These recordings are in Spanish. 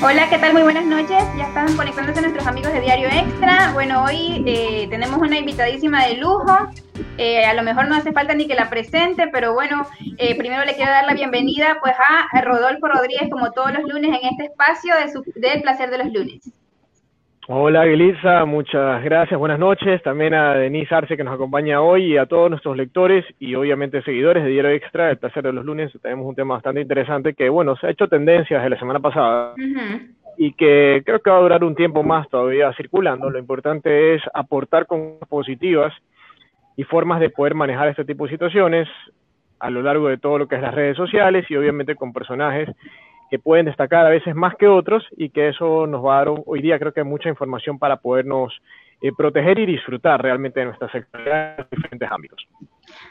Hola, ¿qué tal? Muy buenas noches. Ya están conectándose nuestros amigos de Diario Extra. Bueno, hoy eh, tenemos una invitadísima de lujo. Eh, a lo mejor no hace falta ni que la presente, pero bueno, eh, primero le quiero dar la bienvenida pues a Rodolfo Rodríguez, como todos los lunes, en este espacio de su, del placer de los lunes. Hola, Elisa, muchas gracias, buenas noches. También a Denise Arce que nos acompaña hoy y a todos nuestros lectores y obviamente seguidores de Diario Extra, el placer de los lunes. Tenemos un tema bastante interesante que, bueno, se ha hecho tendencia desde la semana pasada y que creo que va a durar un tiempo más todavía circulando. Lo importante es aportar con positivas y formas de poder manejar este tipo de situaciones a lo largo de todo lo que es las redes sociales y obviamente con personajes que pueden destacar a veces más que otros y que eso nos va a dar hoy día creo que mucha información para podernos eh, proteger y disfrutar realmente de nuestra sexualidad en diferentes ámbitos.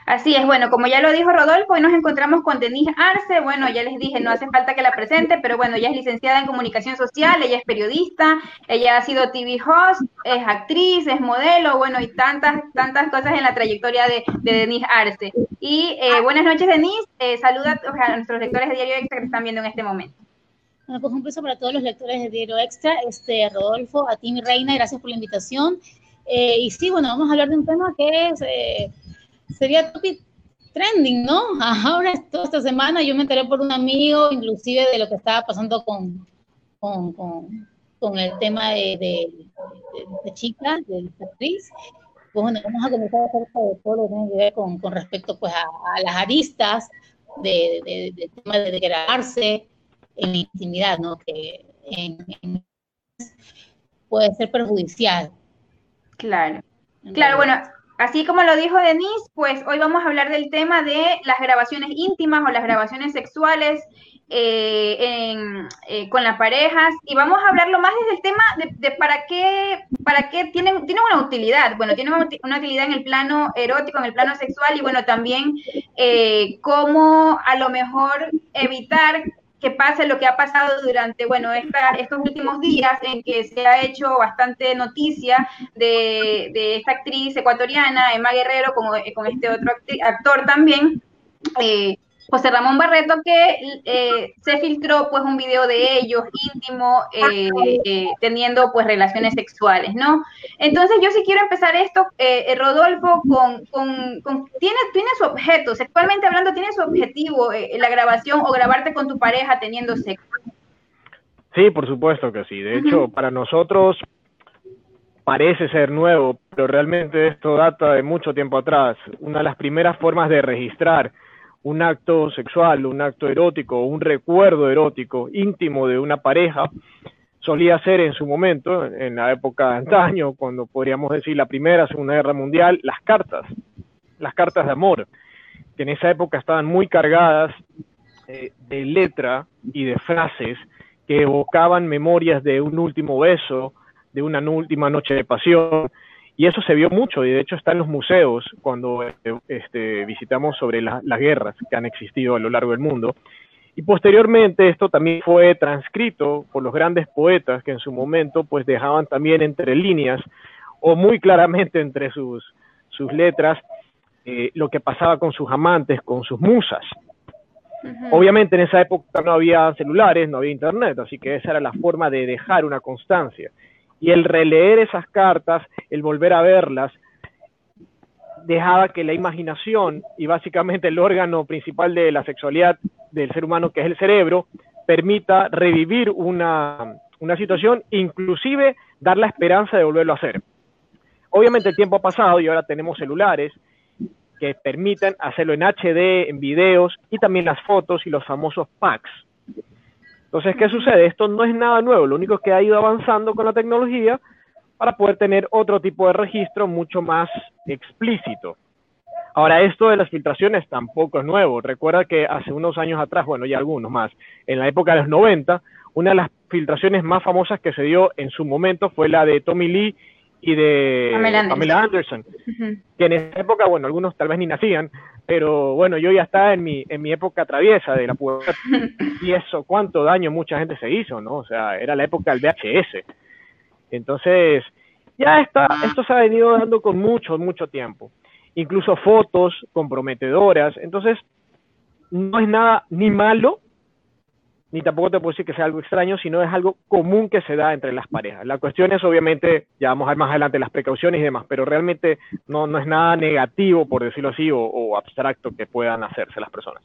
Así es, bueno, como ya lo dijo Rodolfo, hoy nos encontramos con Denise Arce, bueno, ya les dije, no hace falta que la presente, pero bueno, ella es licenciada en comunicación social, ella es periodista, ella ha sido TV host, es actriz, es modelo, bueno, y tantas, tantas cosas en la trayectoria de, Denise Arce. Y eh, buenas noches, Denise, eh, saluda a nuestros lectores de Diario Extra que están viendo en este momento. Bueno, pues un beso para todos los lectores de Diario Extra. Este, Rodolfo, a ti, mi reina, gracias por la invitación. Eh, y sí, bueno, vamos a hablar de un tema que es, eh, sería topic trending, ¿no? Ahora, toda esta semana yo me enteré por un amigo, inclusive, de lo que estaba pasando con, con, con, el tema de, de, de, chica, de actriz. Pues bueno, vamos a comenzar acerca de todo lo que tiene que ver con, con respecto pues, a, las aristas del de, tema de degradarse, en la intimidad, ¿no? Que puede ser perjudicial. Claro. Claro, bueno, así como lo dijo Denise, pues hoy vamos a hablar del tema de las grabaciones íntimas o las grabaciones sexuales eh, eh, con las parejas y vamos a hablarlo más desde el tema de, para qué, para qué tienen, tienen una utilidad. Bueno, tienen una utilidad en el plano erótico, en el plano sexual y bueno, también eh, cómo a lo mejor evitar que pase lo que ha pasado durante, bueno, estos últimos días en que se ha hecho bastante noticia de, esta actriz ecuatoriana, Emma Guerrero, con, con este otro actor también, eh, José Ramón Barreto, que eh, se filtró pues un video de ellos íntimo, eh, eh, teniendo pues relaciones sexuales, ¿no? Entonces yo sí quiero empezar esto, Rodolfo, con, con, tiene, tiene su objeto, sexualmente hablando, tiene su objetivo la grabación o grabarte con tu pareja teniendo sexo. Sí, por supuesto que sí. De hecho, para nosotros parece ser nuevo, pero realmente esto data de mucho tiempo atrás. Una de las primeras formas de registrar un acto sexual, un acto erótico, un recuerdo erótico íntimo de una pareja, solía ser en su momento, en la época de antaño, cuando podríamos decir la Primera, Segunda Guerra Mundial, las cartas, las cartas de amor, que en esa época estaban muy cargadas eh, de letra y de frases que evocaban memorias de un último beso, de una última noche de pasión, y eso se vio mucho, y de hecho está en los museos cuando este, este visitamos sobre las guerras que han existido a lo largo del mundo. Y posteriormente esto también fue transcrito por los grandes poetas que en su momento pues dejaban también entre líneas o muy claramente entre sus, sus letras eh, lo que pasaba con sus amantes, con sus musas. Obviamente en esa época no había celulares, no había internet, así que esa era la forma de dejar una constancia. Y el releer esas cartas, el volver a verlas, dejaba que la imaginación y básicamente el órgano principal de la sexualidad del ser humano, que es el cerebro, permita revivir una, una situación, inclusive dar la esperanza de volverlo a hacer. Obviamente el tiempo ha pasado y ahora tenemos celulares que permiten hacerlo en HD, en videos y también las fotos y los famosos packs. Entonces, ¿qué sucede? Esto no es nada nuevo, lo único que ha ido avanzando con la tecnología para poder tener otro tipo de registro mucho más explícito. Ahora, esto de las filtraciones tampoco es nuevo. Recuerda que hace unos años atrás, bueno, ya algunos más, en la época de los 90, una de las filtraciones más famosas que se dio en su momento fue la de Tommy Lee y de Pamela Anderson, que en esa época, bueno, algunos tal vez ni nacían, pero bueno, yo ya estaba en mi, en mi época traviesa de la pubertad, y eso, cuánto daño mucha gente se hizo, ¿no? O sea, era la época del VHS. Entonces, ya está, esto se ha venido dando con mucho, mucho tiempo. Incluso fotos comprometedoras. Entonces, no es nada ni malo ni tampoco te puedo decir que sea algo extraño, sino es algo común que se da entre las parejas. La cuestión es, obviamente, ya vamos a ver más adelante las precauciones y demás, pero realmente no, no es nada negativo, por decirlo así, o abstracto que puedan hacerse las personas.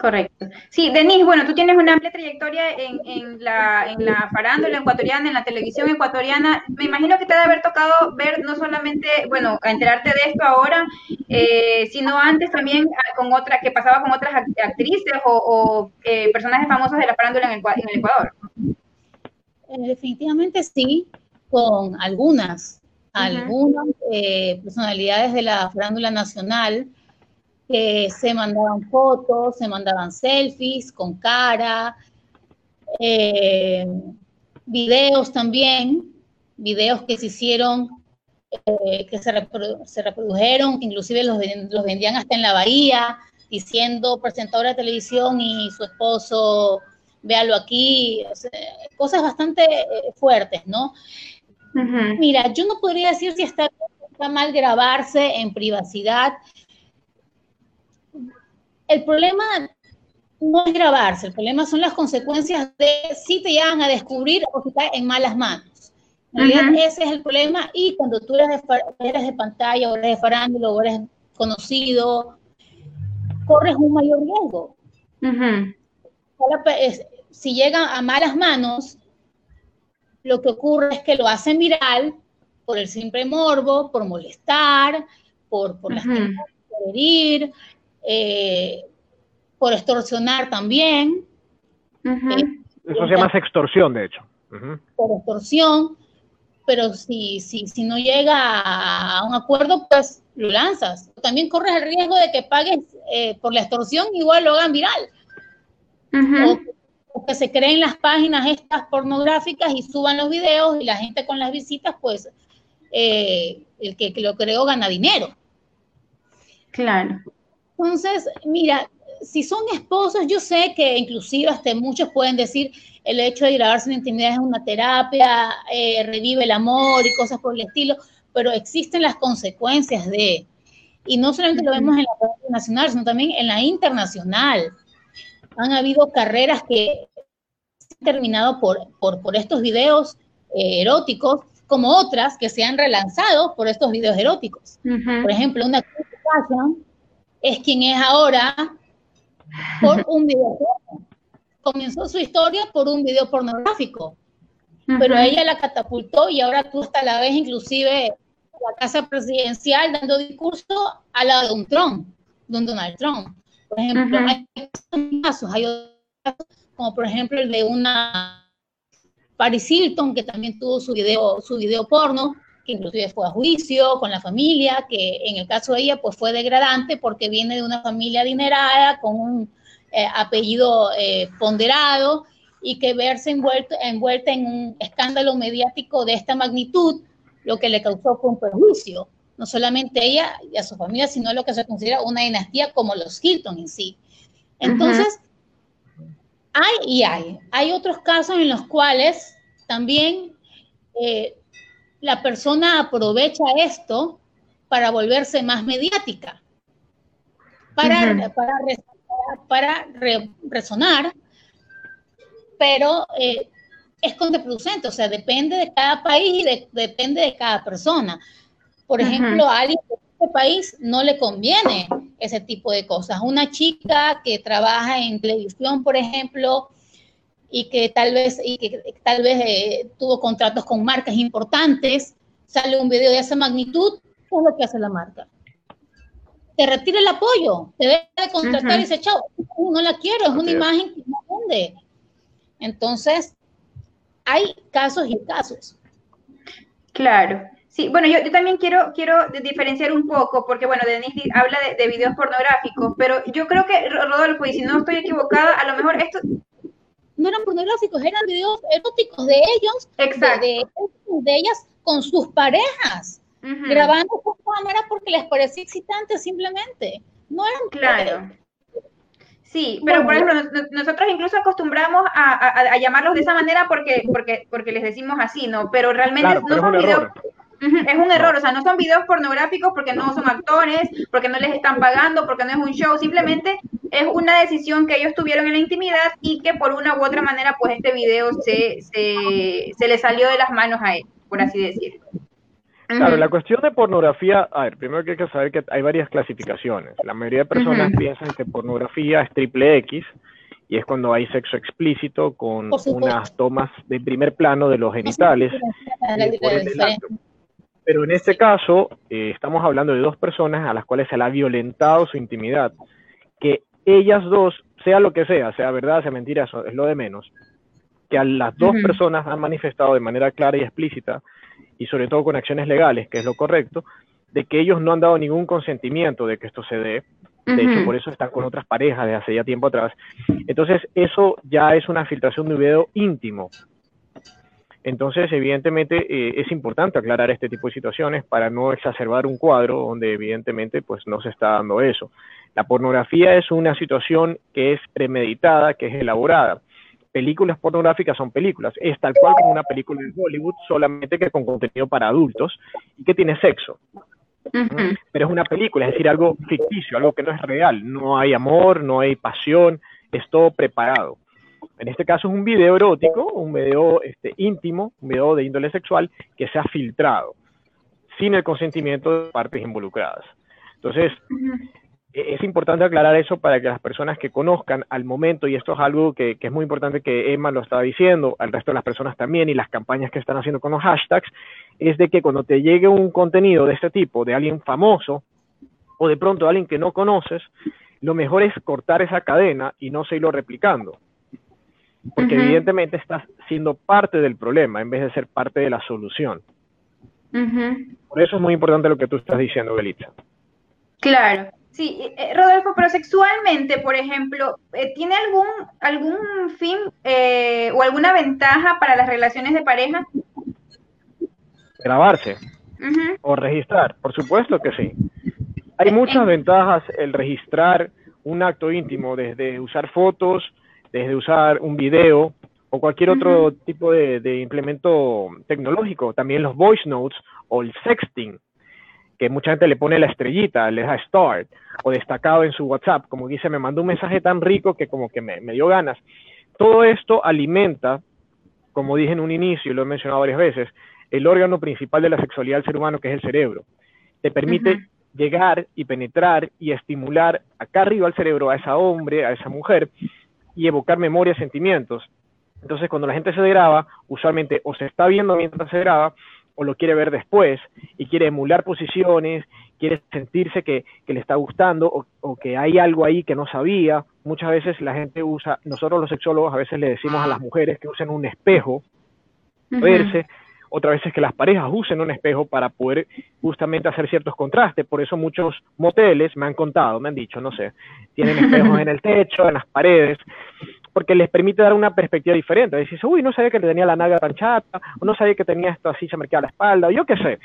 Correcto. Sí, Denise, bueno, tú tienes una amplia trayectoria en, en, la, en la farándula ecuatoriana, en la televisión ecuatoriana. Me imagino que te debe haber tocado ver no solamente, bueno, enterarte de esto ahora, eh, sino antes también con otra, que pasaba con otras actrices o, eh, personajes famosos de la farándula en el, en el Ecuador. Eh, definitivamente sí, con algunas, algunas personalidades de la farándula nacional se mandaban fotos, se mandaban selfies con cara, eh, videos también, videos que se hicieron, eh, que se, reprodujeron, que inclusive los, los, vendían hasta en la bahía, diciendo presentadora de televisión y su esposo, véalo aquí, cosas bastante eh, fuertes, ¿no? Mira, yo no podría decir si está, está mal grabarse en privacidad, el problema no es grabarse, el problema son las consecuencias de si te llegan a descubrir o si caes en malas manos. En realidad ese es el problema y cuando tú eres de, pantalla o eres de farándula o eres conocido, corres un mayor riesgo. Si llegan a malas manos, lo que ocurre es que lo hacen viral por el simple morbo, por molestar, por, por lastimar, por herir, eh, por extorsionar también. Eh, Eso se llama extorsión, de hecho. Por extorsión, pero si, si, si no llega a un acuerdo, pues lo lanzas. También corres el riesgo de que pagues eh, por la extorsión, igual lo hagan viral. o, que se creen las páginas estas pornográficas y suban los videos y la gente con las visitas, pues el que, que lo creó gana dinero. Claro. Entonces, mira, si son esposos, yo sé que inclusive hasta muchos pueden decir el hecho de grabarse en intimidad es una terapia, eh, revive el amor y cosas por el estilo, pero existen las consecuencias de, y no solamente lo vemos en la nacional, sino también en la internacional. Han habido carreras que han terminado por, por, estos videos eh, eróticos, como otras que se han relanzado por estos videos eróticos. Por ejemplo, una es quien es ahora por un video. Comenzó su historia por un video pornográfico, pero ella la catapultó y ahora tú hasta la vez inclusive en la casa presidencial dando discurso a la de un Trump, de un Donald Trump. Por ejemplo, hay casos, hay otros casos, como por ejemplo el de una Paris Hilton, que también tuvo su video, su video porno, que inclusive fue a juicio con la familia, que en el caso de ella pues fue degradante porque viene de una familia adinerada con un eh, apellido eh, ponderado y que verse envuelto, envuelta en un escándalo mediático de esta magnitud, lo que le causó fue un perjuicio, no solamente ella y a su familia, sino lo que se considera una dinastía como los Hilton en sí. Entonces, hay y hay. Hay otros casos en los cuales también eh, la persona aprovecha esto para volverse más mediática, para, para, resonar, pero eh, es contraproducente, o sea, depende de cada país y depende de cada persona. Por ejemplo, a alguien de este país no le conviene ese tipo de cosas. Una chica que trabaja en televisión, por ejemplo, y que tal vez, y que tal vez eh, tuvo contratos con marcas importantes, sale un video de esa magnitud, ¿qué es lo que hace la marca? Te retira el apoyo, te deja de contratar y dice, chao, no la quiero, es una imagen que no vende. Entonces, hay casos y casos. Claro. Sí, bueno, yo, también quiero, quiero diferenciar un poco, porque bueno, Denise habla de, de, videos pornográficos, pero yo creo que, Rodolfo, y si no estoy equivocada, a lo mejor esto no eran pornográficos, eran videos eróticos de ellos, De, de, ellas con sus parejas, grabando con cámara porque les parecía excitante simplemente. No eran claro. Sí, pero por ejemplo, nosotros incluso acostumbramos a, llamarlos de esa manera porque, porque, porque les decimos así, ¿no? Pero realmente no son videos. Es un error, o sea, no son videos pornográficos porque no son actores, porque no les están pagando, porque no es un show, simplemente es una decisión que ellos tuvieron en la intimidad y que por una u otra manera, pues este video se, se, se le salió de las manos a él, por así decirlo. Claro, la cuestión de pornografía, a ver, primero que hay que saber que hay varias clasificaciones. La mayoría de personas piensan que pornografía es triple X y es cuando hay sexo explícito con unas tomas de primer plano de los genitales. Pero en este caso, eh, estamos hablando de dos personas a las cuales se le ha violentado su intimidad, ellas dos, sea lo que sea, sea verdad, sea mentira, eso es lo de menos, que a las dos personas han manifestado de manera clara y explícita y sobre todo con acciones legales, que es lo correcto, de que ellos no han dado ningún consentimiento de que esto se dé. De hecho, por eso están con otras parejas de hace ya tiempo atrás. Entonces, eso ya es una filtración de un video íntimo. Entonces, evidentemente, eh, es importante aclarar este tipo de situaciones para no exacerbar un cuadro donde, evidentemente, pues no se está dando eso. La pornografía es una situación que es premeditada, que es elaborada películas pornográficas son películas. Es tal cual como una película de Hollywood, solamente que con contenido para adultos y que tiene sexo. Pero es una película, es decir, algo ficticio, algo que no es real. No hay amor, no hay pasión, es todo preparado. En este caso es un video erótico, un video este, íntimo, un video de índole sexual que se ha filtrado sin el consentimiento de partes involucradas. Entonces, es importante aclarar eso para que las personas que conozcan al momento, y esto es algo que, es muy importante que Emma lo estaba diciendo, al resto de las personas también, y las campañas que están haciendo con los hashtags, es de que cuando te llegue un contenido de este tipo, de alguien famoso, o de pronto de alguien que no conoces, lo mejor es cortar esa cadena y no seguirlo replicando. Porque evidentemente estás siendo parte del problema en vez de ser parte de la solución. Por eso es muy importante lo que tú estás diciendo, Belitza. Claro. Sí, eh, eh, Rodolfo, pero sexualmente, por ejemplo, eh, ¿tiene algún, algún fin o alguna ventaja para las relaciones de pareja? Grabarse o registrar, por supuesto que sí. Hay muchas ventajas el registrar un acto íntimo, desde usar fotos, desde usar un video o cualquier otro tipo de, de implemento tecnológico. También los voice notes o el sexting que mucha gente le pone la estrellita, le da start o destacado en su WhatsApp, como dice, me mandó un mensaje tan rico que como que me, dio ganas. Todo esto alimenta, como dije en un inicio y lo he mencionado varias veces, el órgano principal de la sexualidad del ser humano, que es el cerebro. Te permite llegar y penetrar y estimular acá arriba al cerebro a esa hombre, a esa mujer, y evocar memorias, sentimientos. Entonces, cuando la gente se graba, usualmente o se está viendo mientras se graba, o lo quiere ver después y quiere emular posiciones, quiere sentirse que, le está gustando o, que hay algo ahí que no sabía. Muchas veces la gente usa, nosotros los sexólogos a veces le decimos a las mujeres que usen un espejo, verse, otras veces que las parejas usen un espejo para poder justamente hacer ciertos contrastes. Por eso muchos moteles me han contado, me han dicho, no sé, tienen espejos en el techo, en las paredes, porque les permite dar una perspectiva diferente. Dices, uy, no sabía que tenía la naga tan chata, o no sabía que tenía esto así, se me queda la espalda, o yo qué sé.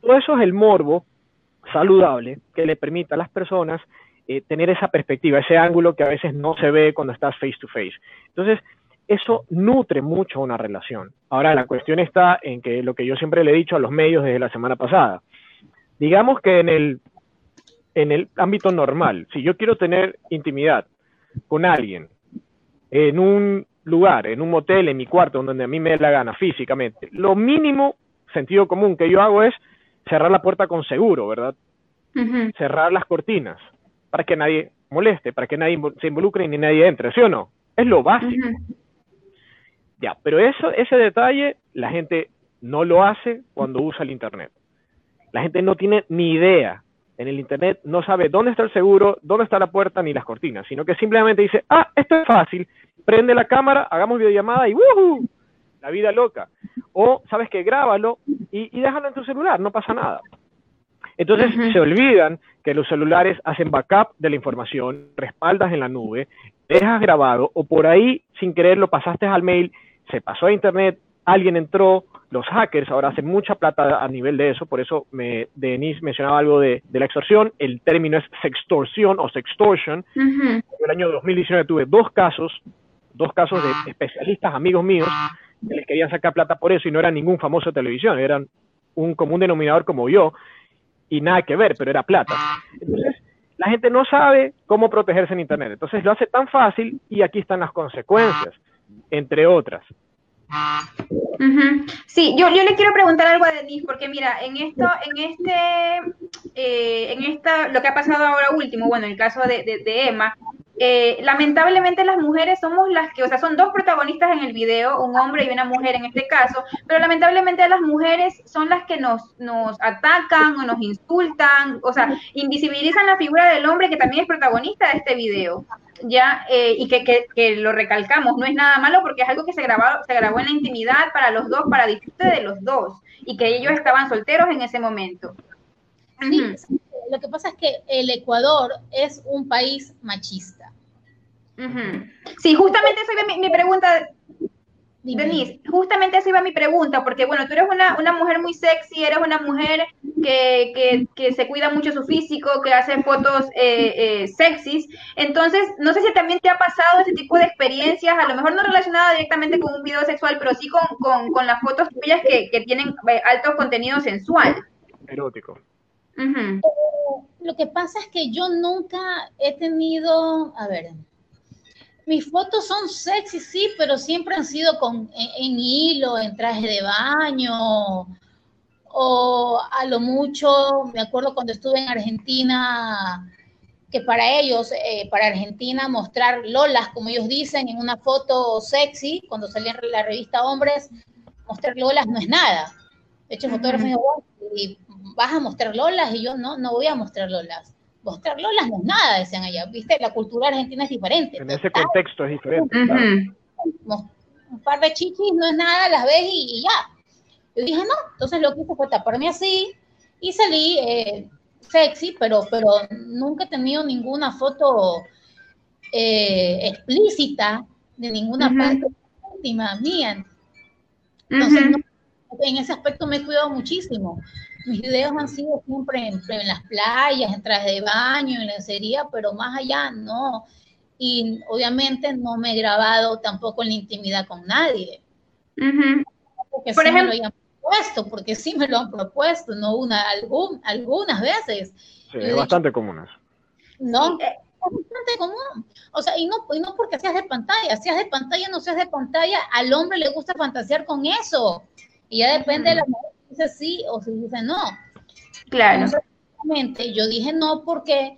Todo eso es el morbo saludable que le permite a las personas eh, tener esa perspectiva, ese ángulo que a veces no se ve cuando estás face to face. Entonces, eso nutre mucho una relación. Ahora, la cuestión está en que lo que yo siempre le he dicho a los medios desde la semana pasada, digamos que en el, en el ámbito normal, si yo quiero tener intimidad con alguien en un lugar, en un motel, en mi cuarto, donde a mí me dé la gana físicamente, lo mínimo sentido común que yo hago es cerrar la puerta con seguro, ¿verdad? Cerrar las cortinas para que nadie moleste, para que nadie se involucre ni nadie entre, ¿sí o no? Es lo básico. Ya, pero eso, ese detalle la gente no lo hace cuando usa el Internet. La gente no tiene ni idea en el Internet, no sabe dónde está el seguro, dónde está la puerta ni las cortinas, sino que simplemente dice, ah, esto es fácil, prende la cámara, hagamos videollamada y ¡wuhu! La vida loca. O, sabes que grábalo y, déjalo en tu celular, no pasa nada. Entonces se olvidan que los celulares hacen backup de la información, respaldas en la nube, dejas grabado o por ahí sin querer lo pasaste al mail, se pasó a internet, alguien entró, los hackers ahora hacen mucha plata a nivel de eso, por eso me, Denise mencionaba algo de, la extorsión, el término es sextorsión o sextortion. En el año 2019 tuve dos casos dos casos de ah. especialistas, amigos míos, que les querían sacar plata por eso y no eran ningún famoso de televisión, eran un común denominador como yo y nada que ver, pero era plata. Entonces, la gente no sabe cómo protegerse en Internet. Entonces lo hace tan fácil y aquí están las consecuencias, entre otras. Sí, yo, yo le quiero preguntar algo a Denise, porque mira, en esto, en este, eh, en esta, lo que ha pasado ahora último, bueno, el caso de, de, Emma, eh, lamentablemente las mujeres somos las que, o sea, son dos protagonistas en el video, un hombre y una mujer en este caso, pero lamentablemente las mujeres son las que nos, nos atacan o nos insultan, o sea, invisibilizan la figura del hombre que también es protagonista de este video ya, eh, y que, que, lo recalcamos, no es nada malo porque es algo que se grabó, se grabó en la intimidad para los dos, para disfrute de los dos, y que ellos estaban solteros en ese momento. lo que pasa es que el Ecuador es un país machista. Sí, justamente esa es mi pregunta Denise, justamente esa iba mi pregunta, porque bueno, tú eres una, una mujer muy sexy, eres una mujer que, que, que, se cuida mucho su físico, que hace fotos eh, eh, sexys. Entonces, no sé si también te ha pasado este tipo de experiencias, a lo mejor no relacionada directamente con un video sexual, pero sí con, con, con las fotos tuyas que, que tienen eh, alto contenido sensual. Erótico. lo que pasa es que yo nunca he tenido, a ver, mis fotos son sexy, sí, pero siempre han sido con, en, hilo, en traje de baño, o a lo mucho, me acuerdo cuando estuve en Argentina, que para ellos, eh, para Argentina, mostrar lolas, como ellos dicen, en una foto sexy, cuando salía en la revista Hombres, mostrar lolas no es nada. De hecho, el fotógrafo me dijo, vas a mostrar lolas, y yo no, no voy a mostrar lolas mostrar lolas no es nada, decían allá, viste, la cultura argentina es diferente. En ese contexto es diferente. Un par de chichis no es nada, las ves y, ya. Yo dije, no, entonces lo que hice fue taparme así y salí eh, sexy, pero, pero nunca he tenido ninguna foto eh, explícita de ninguna parte íntima mía. Entonces, en ese aspecto me he cuidado muchísimo mis videos han sido siempre en, las playas, en traje de baño, en lencería, pero más allá no. Y obviamente no me he grabado tampoco en la intimidad con nadie. Porque Por sí ejemplo, me lo han propuesto, porque sí me lo han propuesto, no una, algún, algunas veces. Sí, es bastante común eso. No, es bastante común. O sea, y no, y no porque seas de pantalla, seas de pantalla, no seas de pantalla, al hombre le gusta fantasear con eso. Y ya depende de la mujer dice sí o si dice no. Claro. yo dije no porque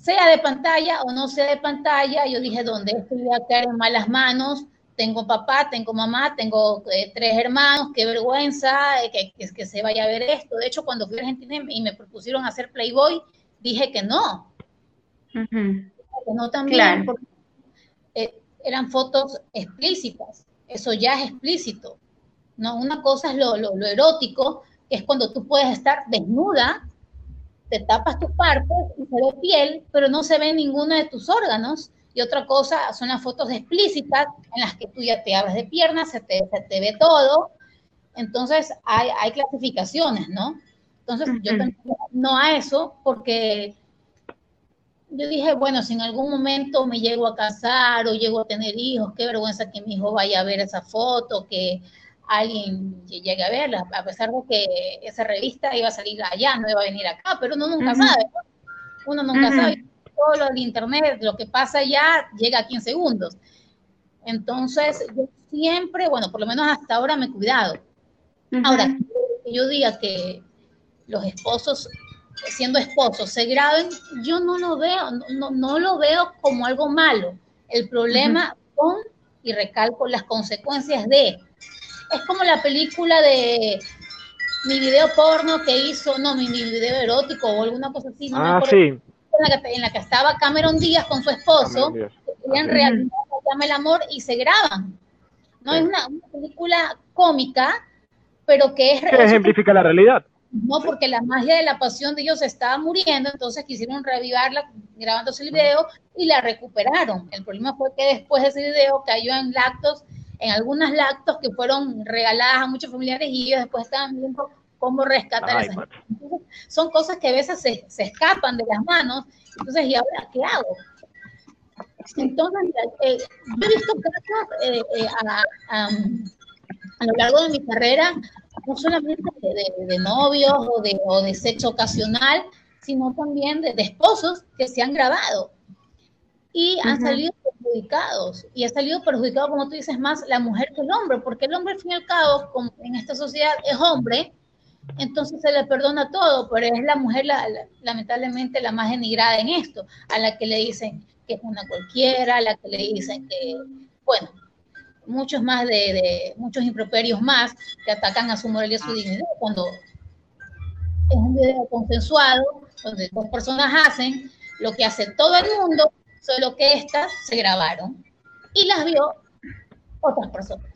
sea de pantalla o no sea de pantalla, yo dije, ¿dónde estoy a caer en malas manos? Tengo papá, tengo mamá, tengo eh, tres hermanos, qué vergüenza eh, que, que, que, se vaya a ver esto. De hecho, cuando fui a Argentina y me propusieron hacer Playboy, dije que no. Que no también, porque eh, eran fotos explícitas. Eso ya es explícito. ¿No? Una cosa es lo, erótico, que es cuando tú puedes estar desnuda, te tapas tus partes y se ve piel, pero no se ve ninguno de tus órganos. Y otra cosa son las fotos explícitas en las que tú ya te abres de piernas, se te, te ve todo. Entonces hay, hay clasificaciones, ¿no? Entonces yo no a eso porque yo dije, bueno, si en algún momento me llego a casar o llego a tener hijos, qué vergüenza que mi hijo vaya a ver esa foto, que alguien llegue a verla, a pesar de que esa revista iba a salir allá, no iba a venir acá, pero uno nunca sabe, uno nunca sabe. Todo lo del internet, lo que pasa allá, llega aquí en segundos. Entonces, yo siempre, bueno, por lo menos hasta ahora me he cuidado. Ahora, que yo diga que los esposos, siendo esposos, se graben, yo no lo veo, no, no lo veo como algo malo. El problema con, y recalco, las consecuencias de, es como la película de mi video porno que hizo, no, mi, video erótico o alguna cosa así. No ah, sí. En la, que, en la, que, estaba Cameron Díaz con su esposo, que querían realidad llama el amor y se graban. No es una, película cómica, pero que es... Que ejemplifica la realidad. No, porque la magia de la pasión de ellos estaba muriendo, entonces quisieron revivarla grabándose el video y la recuperaron. El problema fue que después de ese video cayó en lactos en algunas lactos que fueron regaladas a muchos familiares y ellos después estaban viendo cómo rescatar esas Son cosas que a veces se, se, escapan de las manos, entonces, ¿y ahora qué hago? Entonces, eh, yo he visto casos eh, eh, a, a, lo largo de mi carrera, no solamente de, de, novios o de, o de sexo ocasional, sino también de, esposos que se han grabado y han salido perjudicados. Y ha salido perjudicado, como tú dices, más la mujer que el hombre, porque el hombre, al fin y al cabo, en esta sociedad es hombre, entonces se le perdona todo, pero es la mujer, lamentablemente, la más denigrada en esto, a la que le dicen que es una cualquiera, a la que le dicen que, bueno, muchos más de, muchos improperios más que atacan a su moral y a su dignidad cuando es un video consensuado donde dos personas hacen lo que hace todo el mundo, solo que estas se grabaron y las vio otras personas.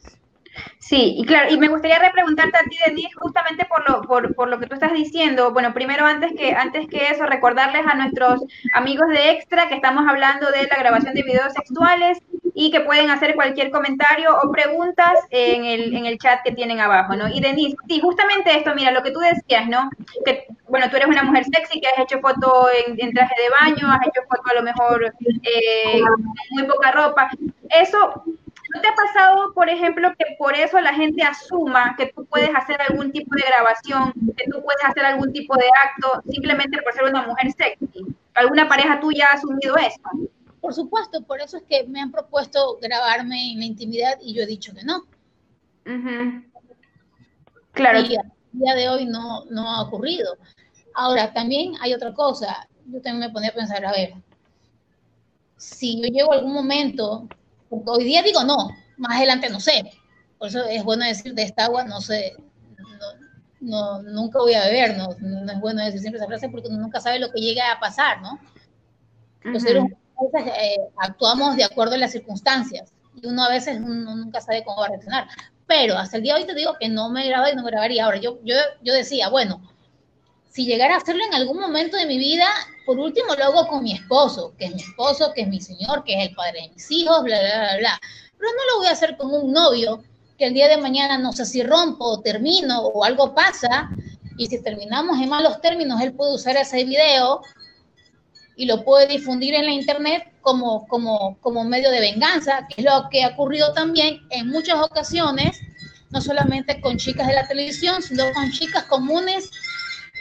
Sí, y claro, y me gustaría repreguntarte a ti, Denise, justamente por lo, por, por, lo que tú estás diciendo. Bueno, primero, antes que, antes que eso, recordarles a nuestros amigos de Extra que estamos hablando de la grabación de videos sexuales y que pueden hacer cualquier comentario o preguntas en el, en el chat que tienen abajo, ¿no? Y Denise, sí, justamente esto, mira, lo que tú decías, ¿no? Que, bueno, tú eres una mujer sexy que has hecho foto en, traje de baño, has hecho foto a lo mejor eh, muy poca ropa. Eso ¿No te ha pasado, por ejemplo, que por eso la gente asuma que tú puedes hacer algún tipo de grabación, que tú puedes hacer algún tipo de acto simplemente por ser una mujer sexy? ¿Alguna pareja tuya ha asumido eso? Por supuesto, por eso es que me han propuesto grabarme en la intimidad y yo he dicho que no. Claro. Y a día de hoy no, no ha ocurrido. Ahora, también hay otra cosa. Yo también me ponía a pensar, a ver, si yo llego a algún momento Hoy día digo no, más adelante no sé. Por eso es bueno decir de esta agua no sé, no, nunca voy a beber, no, no, es bueno decir siempre esa frase porque uno nunca sabe lo que llega a pasar, ¿no? Los seres eh, actuamos de acuerdo a las circunstancias y uno a veces nunca sabe cómo va a reaccionar. Pero hasta el día de hoy te digo que no me grabado y no me grabaría. Ahora, yo, yo, yo decía, bueno, si llegara a hacerlo en algún momento de mi vida, por último lo hago con mi esposo, que es mi esposo, que es mi señor, que es el padre de mis hijos, bla, bla, bla, bla. Pero no lo voy a hacer con un novio que el día de mañana no sé si rompo o termino o algo pasa, y si terminamos en malos términos, él puede usar ese video y lo puede difundir en la internet como, como, como medio de venganza, que es lo que ha ocurrido también en muchas ocasiones, no solamente con chicas de la televisión, sino con chicas comunes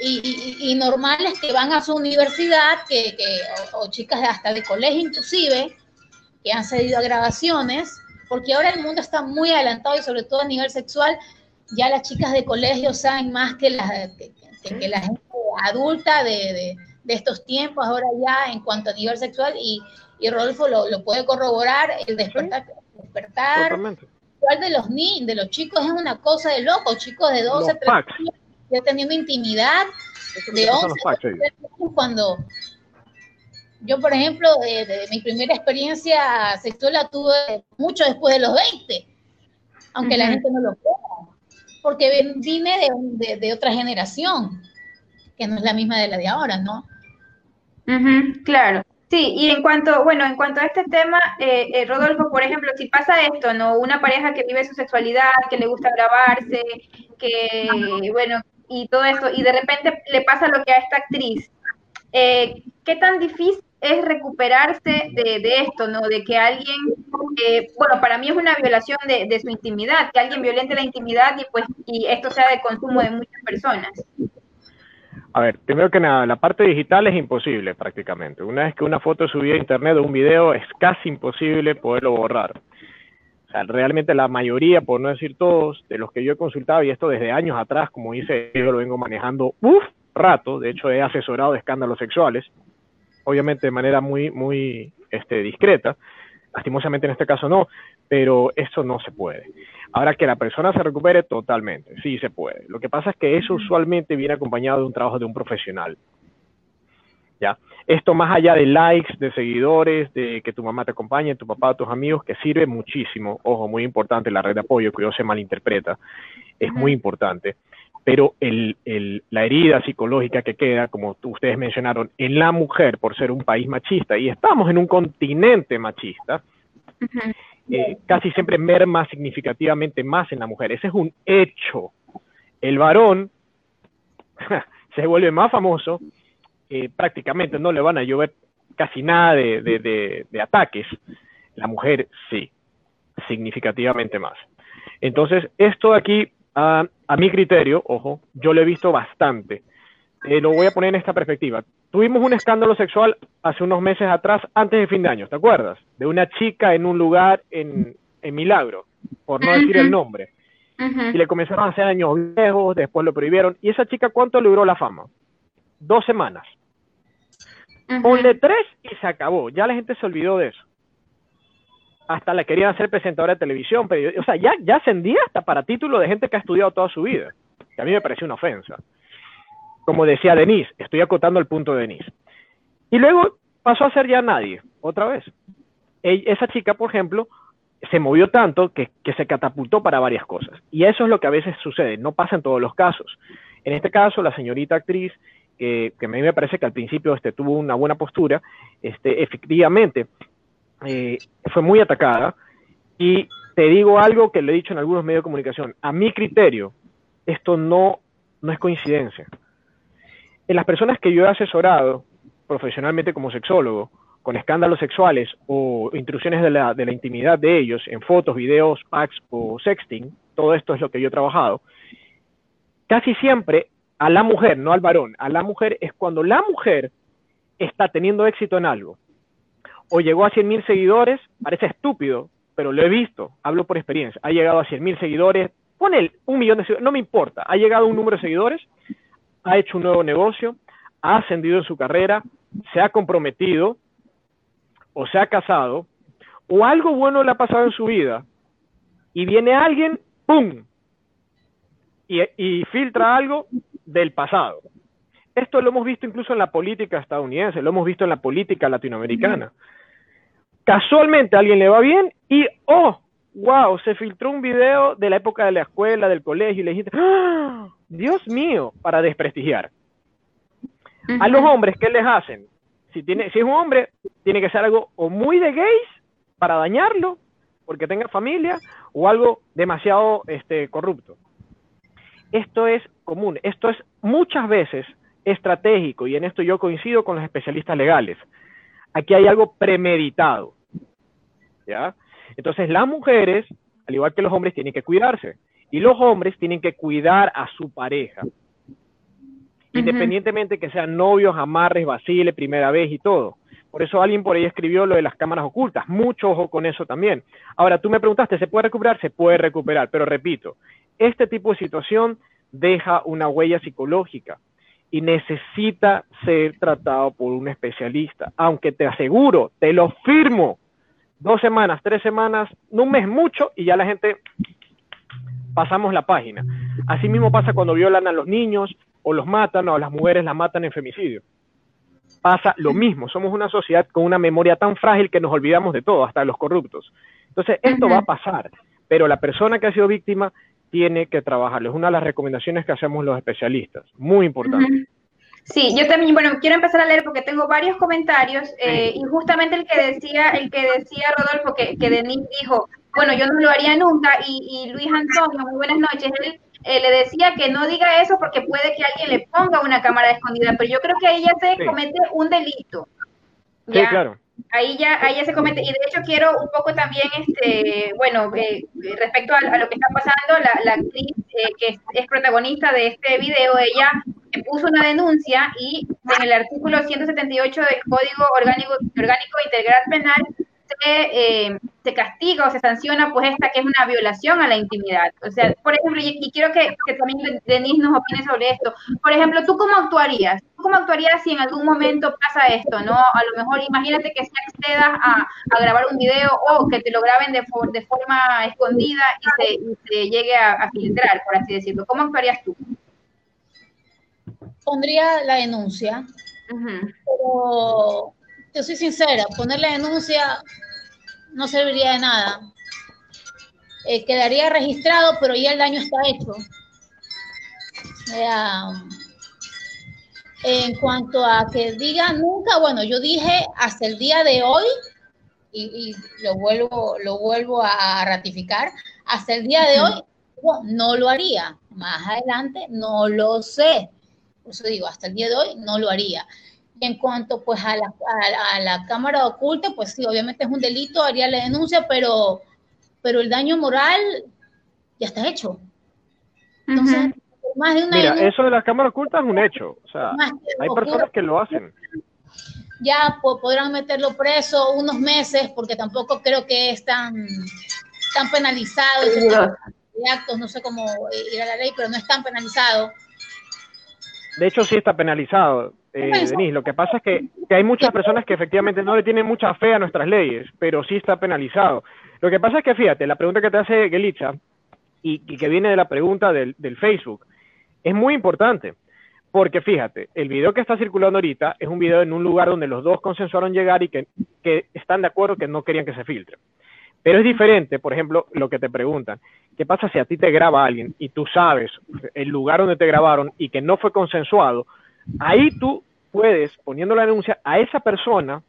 y, normales que van a su universidad, que, o, chicas hasta de colegio inclusive, que han cedido a grabaciones, porque ahora el mundo está muy adelantado y sobre todo a nivel sexual, ya las chicas de colegio saben más que la, que, la gente adulta de, de, estos tiempos, ahora ya en cuanto a nivel sexual, y, y Rodolfo lo, lo puede corroborar, el despertar, despertar. De los ni de los chicos es una cosa de loco, chicos de 12, 13 años ya teniendo intimidad de 11 cuando yo, por ejemplo, de, mi primera experiencia sexual la tuve mucho después de los 20, aunque la gente no lo crea, porque vine de, de, otra generación, que no es la misma de la de ahora, ¿no? Claro. Sí, y en cuanto, bueno, en cuanto a este tema, eh, eh, Rodolfo, por ejemplo, si pasa esto, ¿no? Una pareja que vive su sexualidad, que le gusta grabarse, que, bueno, y todo esto, y de repente le pasa lo que a esta actriz. Eh, ¿Qué tan difícil es recuperarse de, esto, ¿no? De que alguien, eh, bueno, para mí es una violación de, su intimidad, que alguien violente la intimidad y pues y esto sea de consumo de muchas personas. A ver, primero que nada, la parte digital es imposible prácticamente. Una vez que una foto subida a internet o un video, es casi imposible poderlo borrar. Realmente la mayoría, por no decir todos, de los que yo he consultado, y esto desde años atrás, como dice, yo lo vengo manejando, uff, rato, de hecho he asesorado de escándalos sexuales, obviamente de manera muy, muy este, discreta, lastimosamente en este caso no, pero eso no se puede. Ahora que la persona se recupere totalmente, sí se puede. Lo que pasa es que eso usualmente viene acompañado de un trabajo de un profesional. ¿Ya? Esto más allá de likes, de seguidores, de que tu mamá te acompañe, tu papá, tus amigos, que sirve muchísimo. Ojo, muy importante la red de apoyo, que no se malinterpreta, es muy importante. Pero el, el, la herida psicológica que queda, como ustedes mencionaron, en la mujer por ser un país machista, y estamos en un continente machista, eh, casi siempre merma significativamente más en la mujer. Ese es un hecho. El varón se vuelve más famoso eh, prácticamente no le van a llover casi nada de, ataques. La mujer sí, significativamente más. Entonces, esto aquí, a, mi criterio, ojo, yo lo he visto bastante. Te lo voy a poner en esta perspectiva. Tuvimos un escándalo sexual hace unos meses atrás, antes de fin de año, ¿te acuerdas? De una chica en un lugar en, en Milagro, por no decir el nombre. Y le comenzaron a hacer años viejos, después lo prohibieron. ¿Y esa chica cuánto logró la fama? Dos semanas. Ponle tres y se acabó. Ya la gente se olvidó de eso. Hasta la querían hacer presentadora de televisión. Pero, o sea, ya, ya ascendía hasta para título de gente que ha estudiado toda su vida. Que a mí me pareció una ofensa. Como decía Denise, estoy acotando el punto de Denise. Y luego pasó a ser ya nadie, otra vez. esa chica, por ejemplo, se movió tanto que, que, se catapultó para varias cosas. Y eso es lo que a veces sucede, no pasa en todos los casos. En este caso, la señorita actriz que, a mí me parece que al principio este, tuvo una buena postura, este, efectivamente eh, fue muy atacada. Y te digo algo que le he dicho en algunos medios de comunicación. A mi criterio, esto no, no es coincidencia. En las personas que yo he asesorado profesionalmente como sexólogo, con escándalos sexuales o intrusiones de la, de la intimidad de ellos en fotos, videos, packs o sexting, todo esto es lo que yo he trabajado, casi siempre a la mujer, no al varón, a la mujer es cuando la mujer está teniendo éxito en algo. O llegó a 100 mil seguidores, parece estúpido, pero lo he visto, hablo por experiencia. Ha llegado a 100 mil seguidores, pone un millón de seguidores, no me importa. Ha llegado a un número de seguidores, ha hecho un nuevo negocio, ha ascendido en su carrera, se ha comprometido, o se ha casado, o algo bueno le ha pasado en su vida, y viene alguien, ¡pum! Y, y filtra algo del pasado. Esto lo hemos visto incluso en la política estadounidense, lo hemos visto en la política latinoamericana. Casualmente a alguien le va bien y, oh, wow, se filtró un video de la época de la escuela, del colegio, y le dijiste, ¡Ah! Dios mío, para desprestigiar. A los hombres, ¿qué les hacen? Si, tiene, si es un hombre, tiene que ser algo o muy de gays para dañarlo, porque tenga familia, o algo demasiado este, corrupto. Esto es común, esto es muchas veces estratégico y en esto yo coincido con los especialistas legales. Aquí hay algo premeditado. ¿Ya? Entonces las mujeres, al igual que los hombres, tienen que cuidarse y los hombres tienen que cuidar a su pareja. Independientemente que sean novios, amarres, vaciles, primera vez y todo. Por eso alguien por ahí escribió lo de las cámaras ocultas. Mucho ojo con eso también. Ahora, tú me preguntaste, ¿se puede recuperar? Se puede recuperar, pero repito, este tipo de situación deja una huella psicológica y necesita ser tratado por un especialista. Aunque te aseguro, te lo firmo, dos semanas, tres semanas, no un mes mucho y ya la gente pasamos la página. Así mismo pasa cuando violan a los niños o los matan o a las mujeres las matan en femicidio. Pasa lo mismo, somos una sociedad con una memoria tan frágil que nos olvidamos de todo, hasta de los corruptos. Entonces, esto va a pasar, pero la persona que ha sido víctima tiene que trabajarlo. Es una de las recomendaciones que hacemos los especialistas. Muy importante. Sí, yo también, bueno, quiero empezar a leer porque tengo varios comentarios eh, y justamente el que decía, el que decía Rodolfo, que, que Denis dijo, bueno, yo no lo haría nunca y, Luis Antonio, muy buenas noches, él eh, le decía que no diga eso porque puede que alguien le ponga una cámara escondida, pero yo creo que ahí ya se comete un delito. Sí, claro ahí ya, ahí ya se comete, y de hecho quiero un poco también, este, bueno, eh, respecto a, lo que está pasando, la, la actriz eh, que es, protagonista de este video, ella puso una denuncia y en el artículo 178 del Código Orgánico, Orgánico Integral Penal eh, se castiga o se sanciona pues esta que es una violación a la intimidad. O sea, por ejemplo, y, quiero que, también Denise nos opine sobre esto. Por ejemplo, ¿tú cómo actuarías? ¿Tú cómo actuarías si en algún momento pasa esto, no? A lo mejor imagínate que se accedas a, grabar un video o que te lo graben de, de forma escondida y se, llegue a, filtrar, por así decirlo. ¿Cómo actuarías tú? Pondría la denuncia, pero yo soy sincera, poner la denuncia no serviría de nada. Eh, quedaría registrado, pero ya el daño está hecho. en cuanto a que diga nunca, bueno, yo dije hasta el día de hoy, y, lo, vuelvo, lo vuelvo a ratificar, hasta el día de hoy no lo haría. Más adelante no lo sé. Por eso digo, hasta el día de hoy no lo haría en cuanto pues a la, a, la cámara oculta, pues sí, obviamente es un delito, haría la denuncia, pero, pero el daño moral ya está hecho. Entonces, más de una Mira, eso de las cámaras ocultas es un hecho. O sea, hay personas que lo hacen. Ya podrán meterlo preso unos meses, porque tampoco creo que es tan, tan penalizado ese de actos, no sé cómo ir a la ley, pero no es tan penalizado. De hecho, sí está penalizado, eh, Denise. Lo que pasa es que, que, hay muchas personas que efectivamente no le tienen mucha fe a nuestras leyes, pero sí está penalizado. Lo que pasa es que, fíjate, la pregunta que te hace Gelitza y, que viene de la pregunta del, Facebook es muy importante. Porque fíjate, el video que está circulando ahorita es un video en un lugar donde los dos consensuaron llegar y que, que están de acuerdo que no querían que se filtre. Pero es diferente, por ejemplo, lo que te preguntan. ¿Qué pasa si a ti te graba alguien y tú sabes el lugar donde te grabaron y que no fue consensuado? Ahí tú puedes, poniendo la denuncia a esa persona,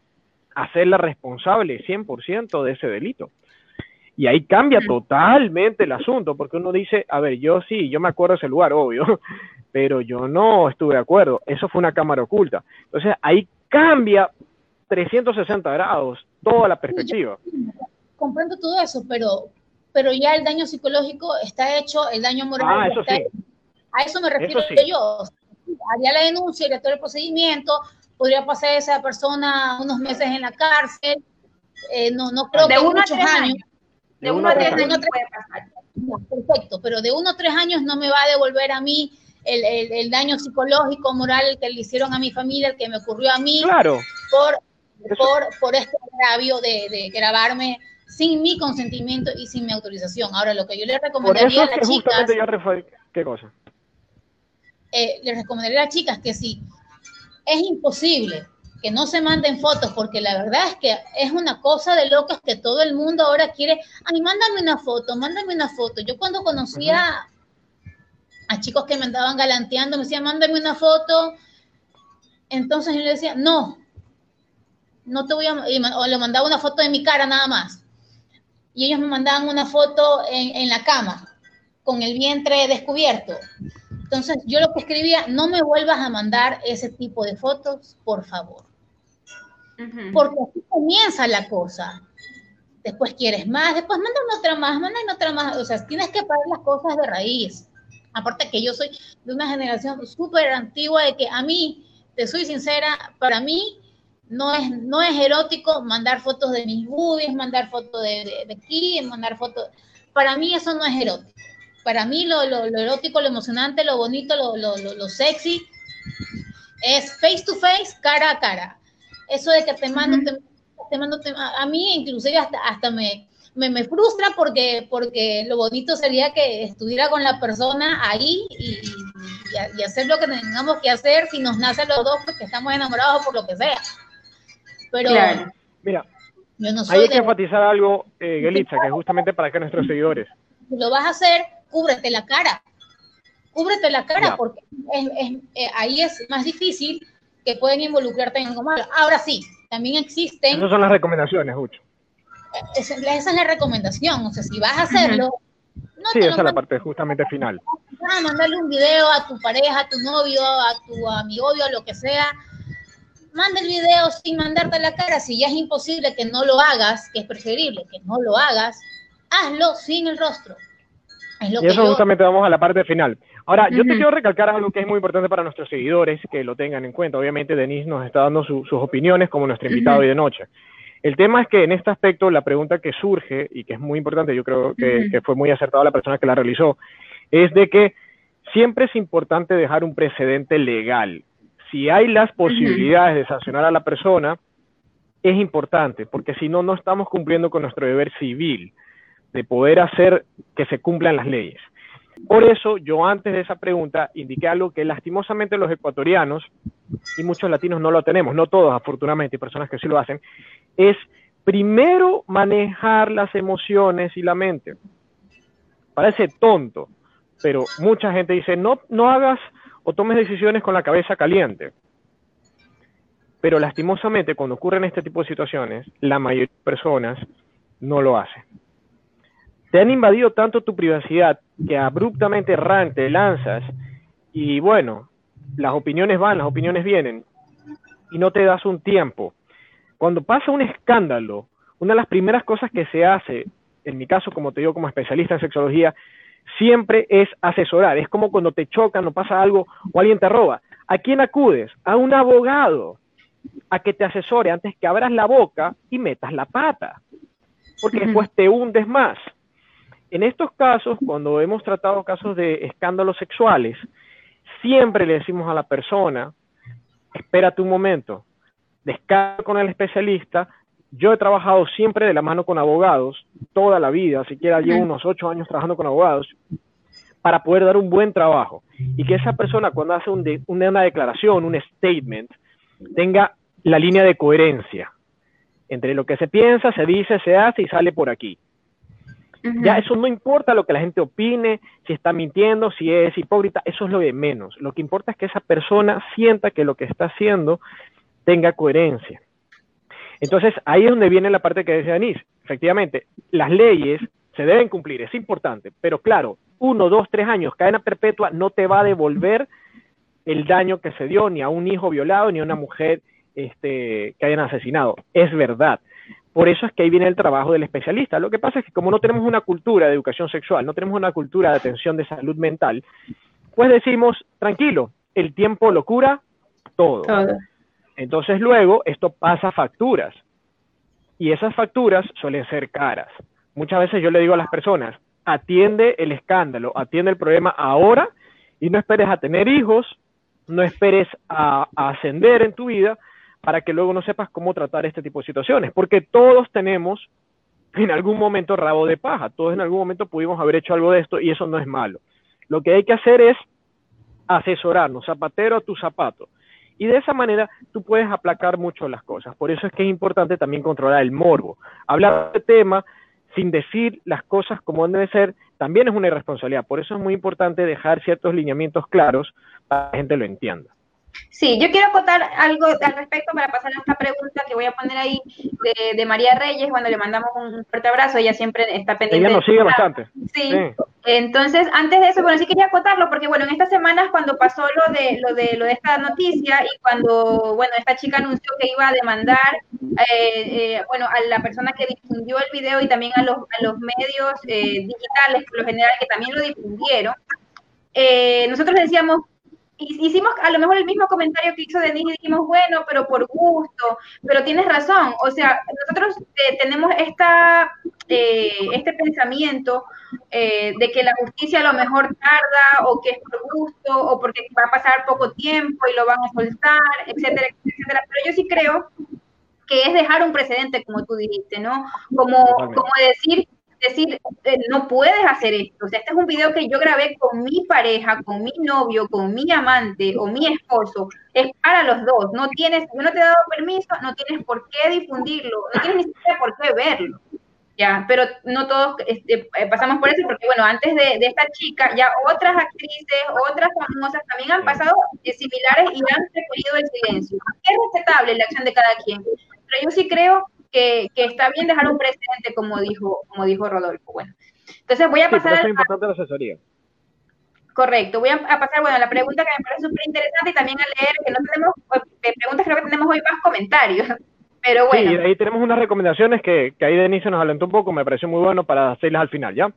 hacerla responsable 100% de ese delito. Y ahí cambia totalmente el asunto, porque uno dice, a ver, yo sí, yo me acuerdo de ese lugar, obvio, pero yo no estuve de acuerdo, eso fue una cámara oculta. Entonces ahí cambia 360 grados toda la perspectiva. comprendo todo eso, pero, pero ya el daño psicológico está hecho, el daño moral ah, está hecho. A eso me refiero yo. Haría la denuncia, haría todo el procedimiento, podría pasar esa persona unos meses en la cárcel, eh, no, no creo que muchos años de uno a tres años puede pasar. perfecto, pero de uno a tres años no me va a devolver a mí el, daño psicológico, moral que le hicieron a mi familia, el que me ocurrió a mí, claro. por, por, este agravio de, grabarme sin mi consentimiento y sin mi autorización. Ahora, lo que yo le recomendaría a las chicas... ¿Qué cosa? Eh, le recomendaría a las chicas que si es imposible que no se manden fotos, porque la verdad es que es una cosa de locos que todo el mundo ahora quiere, ay, mándame una foto, mándame una foto. Yo cuando conocía a chicos que me andaban galanteando, me decían, mándame una foto, entonces yo le decía, no, no te voy a, o le mandaba una foto de mi cara nada más. Y ellos me mandaban una foto en, en la cama, con el vientre descubierto. Entonces yo lo que escribía, no me vuelvas a mandar ese tipo de fotos, por favor. Porque así comienza la cosa. Después quieres más, después mándame otra más, mándame otra más. O sea, tienes que parar las cosas de raíz. Aparte que yo soy de una generación súper antigua de que a mí, te soy sincera, para mí no es, no es erótico mandar fotos de mis boobies, mandar fotos de, de, aquí, mandar fotos. Para mí eso no es erótico. Para mí lo, lo, lo erótico, lo emocionante, lo bonito, lo, lo, sexy es face to face, cara a cara. Eso de que te mando, te, mando, a mí inclusive hasta, hasta me, me, frustra porque, porque lo bonito sería que estuviera con la persona ahí y, y, hacer lo que tengamos que hacer si nos nace los dos porque estamos enamorados por lo que sea. Pero, mira, hay que enfatizar algo, eh, Gelitza, que es justamente para que nuestros seguidores. Lo vas a hacer, cúbrete la cara. Cúbrete la cara porque eh, ahí es más difícil que pueden involucrarte en algo malo. Ahora sí, también existen... Esas son las recomendaciones, Ucho. Esa, es la recomendación, o sea, si vas a hacerlo... No sí, esa es la parte justamente final. a mandarle un video a tu pareja, a tu novio, a tu amigo, a lo que sea. Manda el video sin mandarte la cara. Si ya es imposible que no lo hagas, que es preferible que no lo hagas, hazlo sin el rostro. Y eso justamente vamos a la parte final. Ahora, yo te quiero recalcar algo que es muy importante para nuestros seguidores, que lo tengan en cuenta. Obviamente, Denise nos está dando sus opiniones como nuestro invitado hoy de noche. El tema es que en este aspecto, la pregunta que surge, y que es muy importante, yo creo que, que fue muy acertada la persona que la realizó, es de que siempre es importante dejar un precedente legal. Si hay las posibilidades de sancionar a la persona, es importante, porque si no, no estamos cumpliendo con nuestro deber civil de poder hacer que se cumplan las leyes. Por eso yo antes de esa pregunta indiqué algo que lastimosamente los ecuatorianos y muchos latinos no lo tenemos, no todos afortunadamente, personas que sí lo hacen, es primero manejar las emociones y la mente. Parece tonto, pero mucha gente dice, no, no hagas o tomes decisiones con la cabeza caliente. Pero lastimosamente cuando ocurren este tipo de situaciones, la mayoría de personas no lo hacen. Te han invadido tanto tu privacidad que abruptamente errante lanzas y bueno, las opiniones van, las opiniones vienen y no te das un tiempo. Cuando pasa un escándalo, una de las primeras cosas que se hace, en mi caso, como te digo, como especialista en sexología, siempre es asesorar. Es como cuando te chocan o pasa algo o alguien te roba. ¿A quién acudes? A un abogado, a que te asesore antes que abras la boca y metas la pata, porque después te hundes más. En estos casos, cuando hemos tratado casos de escándalos sexuales, siempre le decimos a la persona, espérate un momento, descarga con el especialista. Yo he trabajado siempre de la mano con abogados, toda la vida, siquiera llevo unos ocho años trabajando con abogados, para poder dar un buen trabajo. Y que esa persona cuando hace una declaración, un statement, tenga la línea de coherencia entre lo que se piensa, se dice, se hace y sale por aquí. Ya eso no importa lo que la gente opine, si está mintiendo, si es hipócrita, eso es lo de menos. Lo que importa es que esa persona sienta que lo que está haciendo tenga coherencia. Entonces, ahí es donde viene la parte que decía Anís. Efectivamente, las leyes se deben cumplir, es importante, pero claro, uno, dos, tres años, cadena perpetua no te va a devolver el daño que se dio ni a un hijo violado ni a una mujer este, que hayan asesinado. Es verdad. Por eso es que ahí viene el trabajo del especialista. Lo que pasa es que como no tenemos una cultura de educación sexual, no tenemos una cultura de atención de salud mental, pues decimos, tranquilo, el tiempo lo cura todo. Entonces luego esto pasa a facturas. Y esas facturas suelen ser caras. Muchas veces yo le digo a las personas, atiende el escándalo, atiende el problema ahora y no esperes a tener hijos, no esperes a ascender en tu vida, para que luego no sepas cómo tratar este tipo de situaciones, porque todos tenemos en algún momento rabo de paja, todos en algún momento pudimos haber hecho algo de esto y eso no es malo. Lo que hay que hacer es asesorarnos, zapatero a tu zapato. Y de esa manera tú puedes aplacar mucho las cosas. Por eso es que es importante también controlar el morbo. Hablar de tema sin decir las cosas como deben ser también es una irresponsabilidad. Por eso es muy importante dejar ciertos lineamientos claros para que la gente lo entienda. Sí, yo quiero acotar algo al respecto para pasar a esta pregunta que voy a poner ahí de, María Reyes. Cuando le mandamos un fuerte abrazo, ella siempre está pendiente. Ella nos sigue bastante. Sí. Entonces, antes de eso, bueno, sí quería acotarlo porque, bueno, en estas semanas cuando pasó lo de lo de lo de esta noticia y cuando, bueno, esta chica anunció que iba a demandar, eh, eh, bueno, a la persona que difundió el video y también a los a los medios eh, digitales, por lo general, que también lo difundieron. nosotros decíamos hicimos a lo mejor el mismo comentario que hizo Denise y dijimos, bueno, pero por gusto, pero tienes razón, o sea, nosotros eh, tenemos esta, eh, este pensamiento eh, de que la justicia a lo mejor tarda o que es por gusto o porque va a pasar poco tiempo y lo van a soltar, etcétera, etcétera, pero yo sí creo que es dejar un precedente, como tú dijiste, ¿no? Como, como decir, decir, eh, no puedes hacer esto. O sea, este es un video que yo grabé con mi pareja, con mi novio, con mi amante o mi esposo. Es para los dos. No tienes, yo no te he dado permiso, no tienes por qué difundirlo, no tienes ni siquiera por qué verlo. Ya, pero no todos este, eh, pasamos por eso, porque bueno, antes de, esta chica, ya otras actrices, otras famosas también han pasado similares y han preferido el silencio. Es respetable la acción de cada quien, pero yo sí creo que, está bien dejar un precedente, como dijo, como dijo Rodolfo. Bueno, entonces voy a pasar a... importante la asesoría. Correcto, voy a, pasar, bueno, a la pregunta que me parece súper interesante y también a leer, que no tenemos, de preguntas creo que tenemos hoy más comentarios, pero bueno. Sí, ahí tenemos unas recomendaciones que, que ahí Denise nos alentó un poco, me pareció muy bueno para hacerlas al final, ¿ya?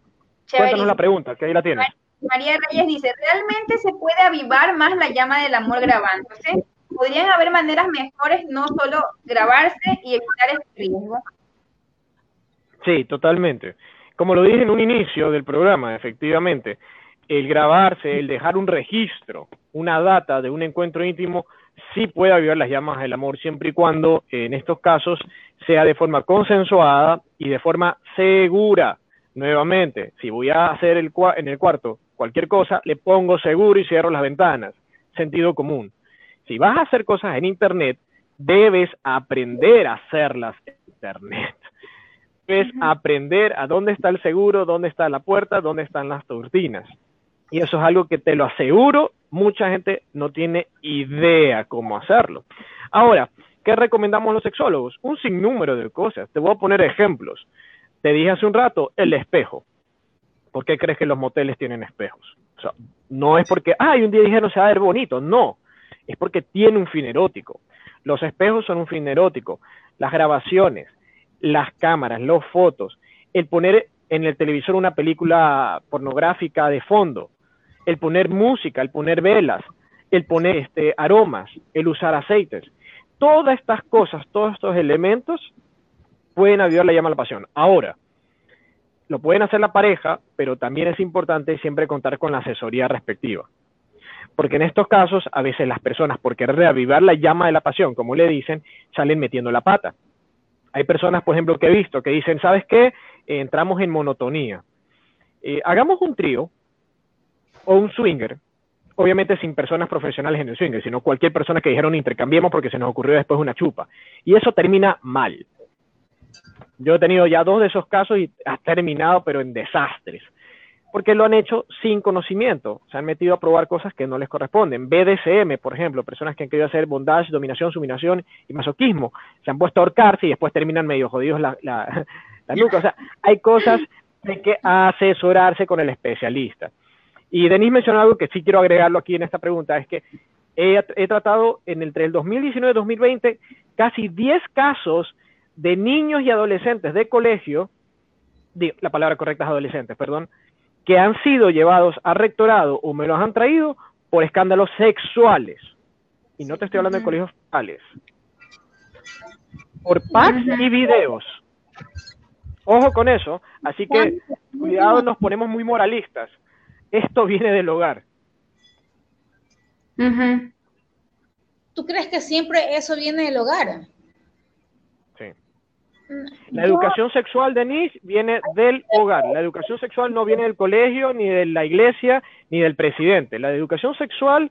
Cuéntanos la pregunta, que ahí la tienes. María Reyes dice, ¿realmente se puede avivar más la llama del amor grabándose? Podrían haber maneras mejores, no solo grabarse y evitar este riesgo. Sí, totalmente. Como lo dije en un inicio del programa, efectivamente, el grabarse, el dejar un registro, una data de un encuentro íntimo, sí puede avivar las llamas del amor siempre y cuando, en estos casos, sea de forma consensuada y de forma segura. Nuevamente, si voy a hacer el en el cuarto cualquier cosa, le pongo seguro y cierro las ventanas. Sentido común si vas a hacer cosas en Internet, debes aprender a hacerlas en Internet. Debes aprender a dónde está el seguro, dónde está la puerta, dónde están las turbinas. Y eso es algo que te lo aseguro, mucha gente no tiene idea cómo hacerlo. Ahora, ¿qué recomendamos los sexólogos? Un sinnúmero de cosas. Te voy a poner ejemplos. Te dije hace un rato, el espejo. ¿Por qué crees que los moteles tienen espejos? O sea, no es porque, ay, un día dijeron se va a ver bonito. No, es porque tiene un fin erótico. Los espejos son un fin erótico. Las grabaciones, las cámaras, los fotos, el poner en el televisor una película pornográfica de fondo, el poner música, el poner velas, el poner este, aromas, el usar aceites. Todas estas cosas, todos estos elementos pueden ayudar la llama a la pasión. Ahora, lo pueden hacer la pareja, pero también es importante siempre contar con la asesoría respectiva. Porque en estos casos, a veces las personas, por querer reavivar la llama de la pasión, como le dicen, salen metiendo la pata. Hay personas, por ejemplo, que he visto que dicen, ¿sabes qué? Eh, entramos en monotonía. Eh, hagamos un trío o un swinger, obviamente sin personas profesionales en el swinger, sino cualquier persona que dijeron intercambiemos porque se nos ocurrió después una chupa. Y eso termina mal. Yo he tenido ya dos de esos casos y ha terminado, pero en desastres. Porque lo han hecho sin conocimiento. Se han metido a probar cosas que no les corresponden. BDSM, por ejemplo, personas que han querido hacer bondage, dominación, suminación y masoquismo. Se han puesto a ahorcarse y después terminan medio jodidos la, la, la nuca. O sea, hay cosas de que asesorarse con el especialista. Y Denis mencionó algo que sí quiero agregarlo aquí en esta pregunta, es que he, he tratado en entre el 2019 y 2020 casi 10 casos de niños y adolescentes de colegio, la palabra correcta es adolescentes, perdón, que han sido llevados a rectorado o me los han traído por escándalos sexuales. Y no te estoy hablando de colegios. Por packs y videos. Ojo con eso. Así que cuidado, nos ponemos muy moralistas. Esto viene del hogar. ¿Tú crees que siempre eso viene del hogar? La educación sexual, Denise, viene del hogar. La educación sexual no viene del colegio, ni de la iglesia, ni del presidente. La educación sexual,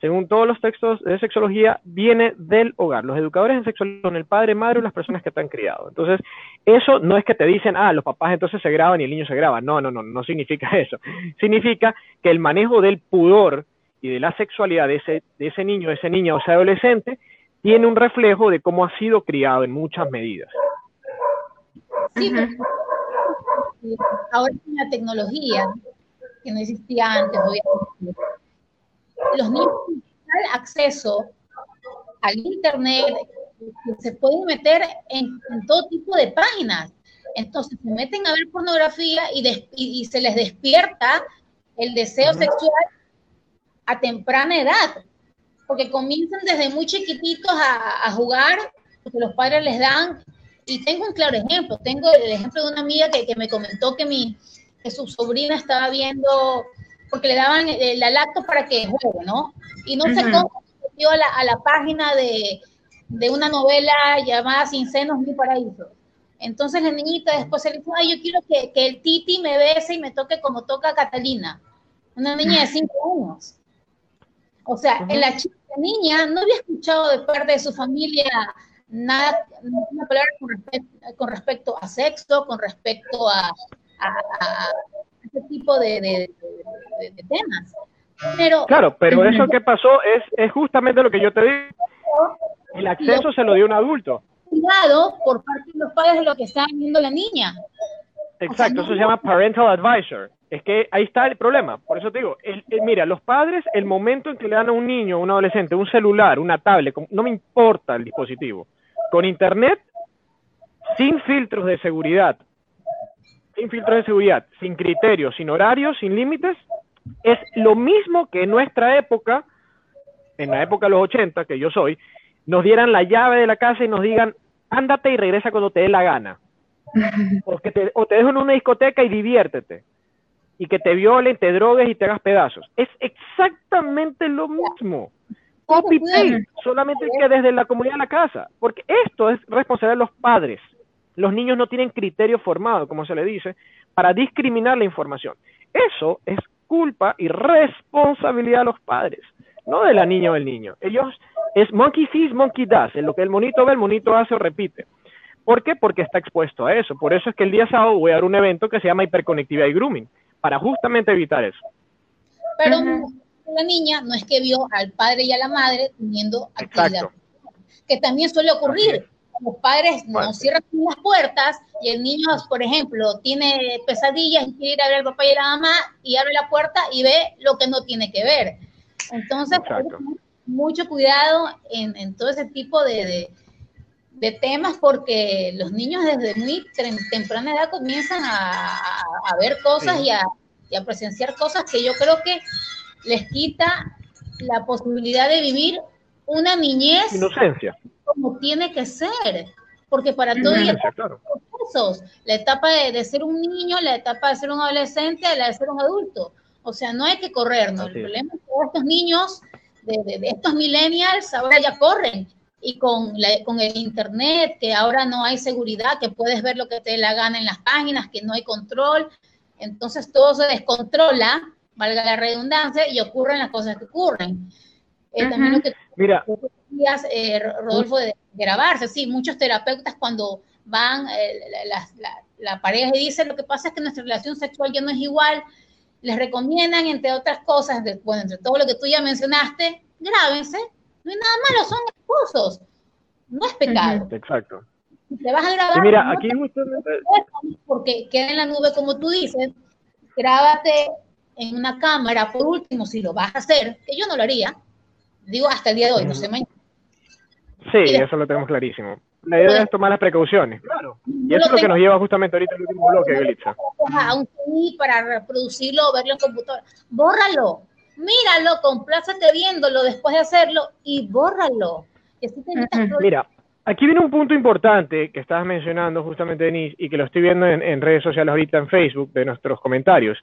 según todos los textos de sexología, viene del hogar. Los educadores en sexualidad son el padre, madre o las personas que están criados. Entonces, eso no es que te dicen, ah, los papás entonces se graban y el niño se graba. No, no, no, no significa eso. Significa que el manejo del pudor y de la sexualidad de ese, de ese niño, de ese niño o ese adolescente, tiene un reflejo de cómo ha sido criado en muchas medidas. Sí, ahora con la tecnología, que no existía antes, obviamente, los niños tienen acceso al Internet, se pueden meter en, todo tipo de páginas. Entonces se meten a ver pornografía y, y, se les despierta el deseo sexual a temprana edad, porque comienzan desde muy chiquititos a, a jugar, porque los padres les dan y tengo un claro ejemplo. Tengo el ejemplo de una amiga que, que me comentó que, mi, que su sobrina estaba viendo, porque le daban la lacto para que juegue, ¿no? Y no sé cómo se a la, a la página de, de, una novela llamada Sin senos ni paraíso. Entonces la niñita después se le dijo, ay, yo quiero que, que el Titi me bese y me toque como toca Catalina. Una niña de cinco años. O sea, en la chica niña no había escuchado de parte de su familia nada, una palabra con respecto, a sexo, con respecto a, a, ese tipo de, temas. Pero, claro, pero eso que pasó es, es justamente lo que yo te digo. El acceso se lo dio un adulto. Cuidado por parte de los padres de lo que está viendo la niña. Exacto, eso se llama parental advisor. Es que ahí está el problema. Por eso te digo, mira, los padres, el momento en que le dan a un niño, a un adolescente, un celular, una tablet, no me importa el dispositivo, con internet, sin filtros de seguridad, sin filtros de seguridad, sin criterios, sin horarios, sin límites, es lo mismo que en nuestra época, en la época de los 80, que yo soy, nos dieran la llave de la casa y nos digan, ándate y regresa cuando te dé la gana. O, te, o te dejo en una discoteca y diviértete. Y que te violen, te drogues y te hagas pedazos. Es exactamente lo mismo copy solamente que desde la comunidad de la casa, porque esto es responsabilidad de los padres. Los niños no tienen criterio formado, como se le dice, para discriminar la información. Eso es culpa y responsabilidad de los padres, no de la niña o del niño. Ellos es monkey sees, monkey does. En lo que el monito ve, el monito hace o repite. ¿Por qué? Porque está expuesto a eso. Por eso es que el día sábado voy a dar un evento que se llama hiperconectividad y grooming, para justamente evitar eso. Pero la niña no es que vio al padre y a la madre teniendo actividad. Que también suele ocurrir. Los padres no cierran las puertas y el niño, por ejemplo, tiene pesadillas y quiere ir a ver al papá y a la mamá y abre la puerta y ve lo que no tiene que ver. Entonces, mucho cuidado en, todo ese tipo de, de temas porque los niños desde muy temprana edad comienzan a, ver cosas y, a, y, a, presenciar cosas que yo creo que les quita la posibilidad de vivir una niñez inocencia como tiene que ser porque para todo hay procesos, la etapa de, ser un niño, la etapa de ser un adolescente, la de ser un adulto. O sea, no hay que corrernos. El problema es que estos niños, de, estos millennials, ahora ya corren. Y con, con el internet, que ahora no hay seguridad, que puedes ver lo que te dé la gana en las páginas, que no hay control. Entonces todo se descontrola, valga la redundancia, y ocurren las cosas que ocurren. Eh, también lo que Mira, eh, Rodolfo, de grabarse. Sí, muchos terapeutas cuando van, eh, la, pareja y dice, lo que pasa es que nuestra relación sexual ya no es igual, les recomiendan, entre otras cosas, bueno, entre todo lo que tú ya mencionaste, grábense, no hay nada malo, son esposos, no es pecado. Exacto. Te vas a grabar. mira, aquí Porque queda en la nube, como tú dices, grábate en una cámara, por último, si lo vas a hacer, que yo no lo haría, digo hasta el día de hoy, no sé mañana. Sí, eso lo tenemos clarísimo. La idea es tomar las precauciones. Claro. Y eso es lo que nos lleva justamente ahorita al último bloque, Glitza. A un CD para reproducirlo o verlo en computadora. Bórralo. Míralo, complácete viéndolo después de hacerlo y bórralo. Mira, aquí viene un punto importante que estabas mencionando justamente, Denise, y que lo estoy viendo en, en redes sociales ahorita en Facebook de nuestros comentarios.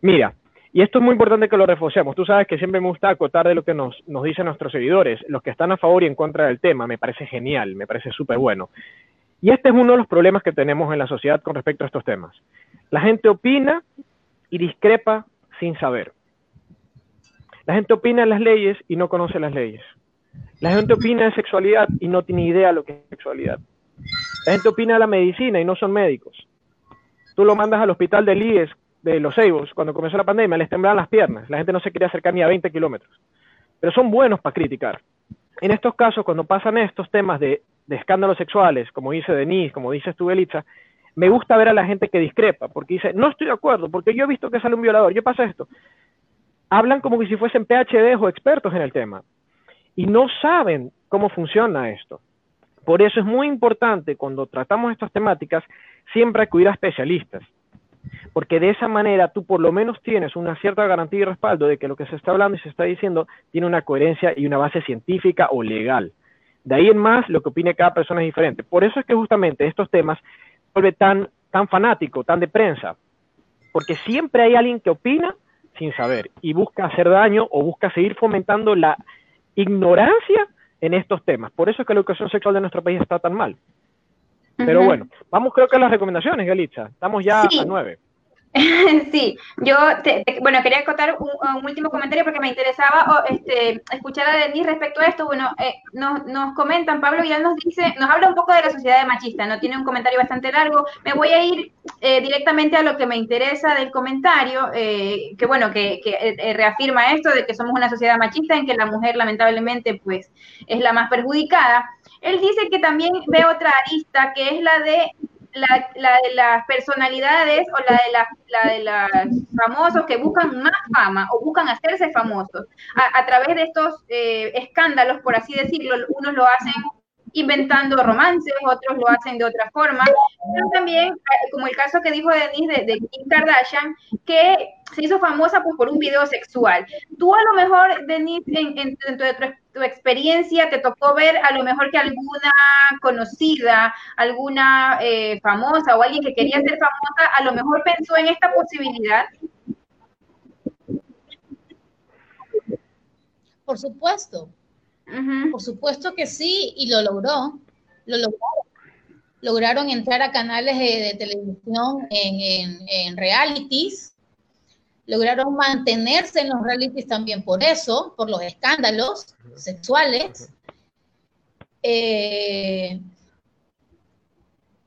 Mira, y esto es muy importante que lo reforcemos. Tú sabes que siempre me gusta acotar de lo que nos, nos dicen nuestros seguidores, los que están a favor y en contra del tema. Me parece genial, me parece súper bueno. Y este es uno de los problemas que tenemos en la sociedad con respecto a estos temas. La gente opina y discrepa sin saber. La gente opina las leyes y no conoce las leyes. La gente opina de sexualidad y no tiene idea de lo que es sexualidad. La gente opina de la medicina y no son médicos. Tú lo mandas al hospital del IES de los Seibos, cuando comenzó la pandemia, les temblaban las piernas, la gente no se quería acercar ni a 20 kilómetros, pero son buenos para criticar. En estos casos, cuando pasan estos temas de, escándalos sexuales, como dice Denise, como dices tú, Elitza, me gusta ver a la gente que discrepa, porque dice, no estoy de acuerdo, porque yo he visto que sale un violador, yo pasa esto. Hablan como si fuesen PhD o expertos en el tema, y no saben cómo funciona esto. Por eso es muy importante cuando tratamos estas temáticas siempre acudir a especialistas porque de esa manera tú por lo menos tienes una cierta garantía y respaldo de que lo que se está hablando y se está diciendo tiene una coherencia y una base científica o legal. De ahí en más, lo que opine cada persona es diferente. Por eso es que justamente estos temas vuelve tan, tan fanático, tan de prensa, porque siempre hay alguien que opina sin saber y busca hacer daño o busca seguir fomentando la ignorancia en estos temas. Por eso es que la educación sexual de nuestro país está tan mal. Pero bueno, vamos creo que a las recomendaciones, Galitza. Estamos ya a nueve. Sí, yo, bueno, quería acotar un, último comentario porque me interesaba este, escuchar a Denis respecto a esto. Bueno, eh, nos, nos, comentan, Pablo ya nos dice, nos habla un poco de la sociedad machista, ¿no? Tiene un comentario bastante largo. Me voy a ir eh, directamente a lo que me interesa del comentario, eh, que bueno, que, que reafirma esto de que somos una sociedad machista en que la mujer lamentablemente pues es la más perjudicada. Él dice que también ve otra arista, que es la de la, de las personalidades o la de, la, de los famosos que buscan más fama o buscan hacerse famosos a, a través de estos eh, escándalos, por así decirlo. Unos lo hacen inventando romances, otros lo hacen de otra forma, pero también, eh, como el caso que dijo Denise de, Kim Kardashian, que se hizo famosa pues, por un video sexual. Tú a lo mejor, Denise, en, dentro de tu, experiencia, te tocó ver a lo mejor que alguna conocida, alguna eh, famosa o alguien que quería ser famosa, a lo mejor pensó en esta posibilidad. Por supuesto, por supuesto que sí, y lo logró. Lo lograron. Lograron entrar a canales de, televisión en, realities. Lograron mantenerse en los realities también por eso, por los escándalos sexuales. Eh,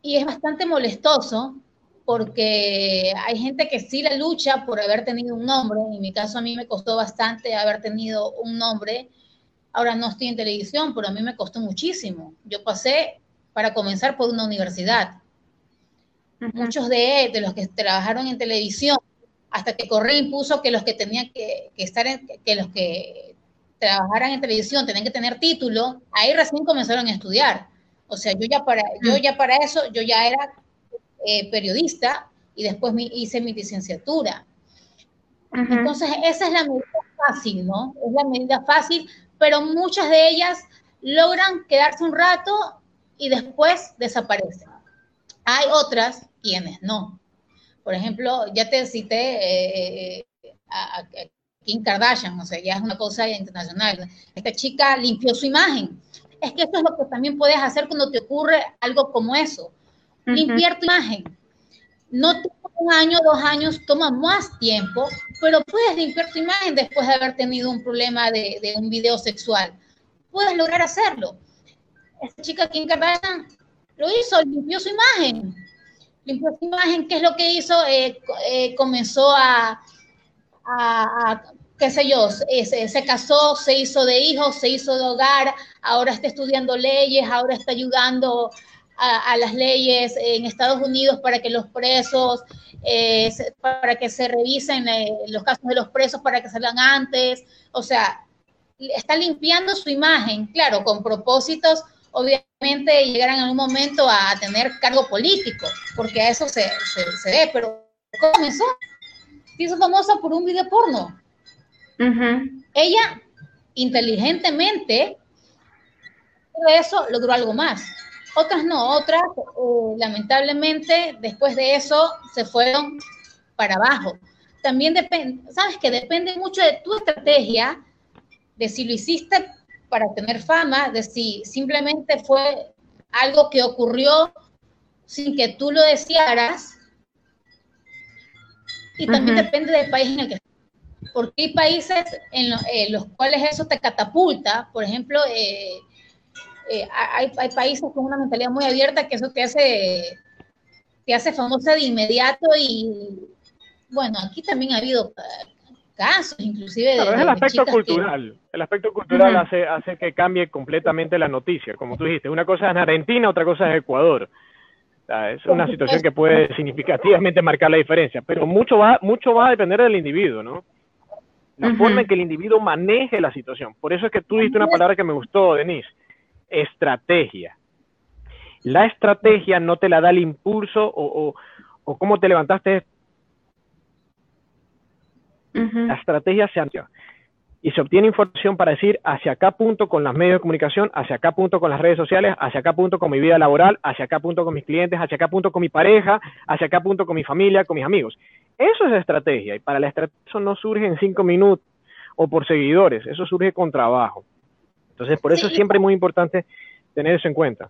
y es bastante molestoso porque hay gente que sí la lucha por haber tenido un nombre. En mi caso a mí me costó bastante haber tenido un nombre Ahora no estoy en televisión, pero a mí me costó muchísimo. Yo pasé, para comenzar, por una universidad. Muchos de, de, los que trabajaron en televisión, hasta que Correa impuso que los que tenían que, estar, en, que los que trabajaran en televisión tenían que tener título, ahí recién comenzaron a estudiar. O sea, yo ya para, yo ya para eso, yo ya era eh, periodista y después me, hice mi licenciatura. Entonces, esa es la medida fácil, ¿no? Es la medida fácil, pero muchas de ellas logran quedarse un rato y después desaparecen. Hay otras quienes no. Por ejemplo, ya te cité eh, eh, a, Kim Kardashian, o sea, ya es una cosa internacional. Esta chica limpió su imagen. Es que esto es lo que también puedes hacer cuando te ocurre algo como eso. Limpiar tu imagen. No toma un año, dos años, toma más tiempo, pero puedes limpiar tu imagen después de haber tenido un problema de, un video sexual. Puedes lograr hacerlo. Esta chica Kardashian lo hizo, limpió su imagen. Limpió su imagen, ¿qué es lo que hizo? Eh, eh, comenzó a, a, qué sé yo, se, casó, se hizo de hijos, se hizo de hogar, ahora está estudiando leyes, ahora está ayudando a, las leyes en Estados Unidos para que los presos, eh, para que se revisen los casos de los presos, para que salgan antes, o sea, está limpiando su imagen, claro, con propósitos obviamente llegarán en un momento a tener cargo político, porque a eso se, se, ve, pero comenzó. Se hizo famosa por un video porno. Ella, inteligentemente, de eso logró algo más. Otras no, otras, eh, lamentablemente, después de eso se fueron para abajo. También depende, sabes que depende mucho de tu estrategia, de si lo hiciste para tener fama, de si simplemente fue algo que ocurrió sin que tú lo desearas. Y también depende del país en el que porque hay países en, eh, los cuales eso te catapulta, por ejemplo, eh, eh, hay, hay, países con una mentalidad muy abierta que eso te hace, te hace famosa de inmediato y bueno, aquí también ha habido casos, inclusive. es el aspecto cultural. El aspecto cultural hace, hace que cambie completamente la noticia. Como tú dijiste, una cosa es Argentina, otra cosa es Ecuador. es una situación que puede significativamente marcar la diferencia, pero mucho va, mucho va a depender del individuo, ¿no? La forma en que el individuo maneje la situación. Por eso es que tú dijiste una palabra que me gustó, Denise, estrategia. La estrategia no te la da el impulso o, o, o cómo te levantaste la estrategia se amplía y se obtiene información para decir hacia acá punto con los medios de comunicación, hacia acá punto con las redes sociales, hacia acá punto con mi vida laboral, hacia acá punto con mis clientes, hacia acá punto con mi pareja, hacia acá punto con mi familia, con mis amigos. Eso es estrategia y para la estrategia eso no surge en cinco minutos o por seguidores, eso surge con trabajo. Entonces, por eso es siempre muy importante tener eso en cuenta.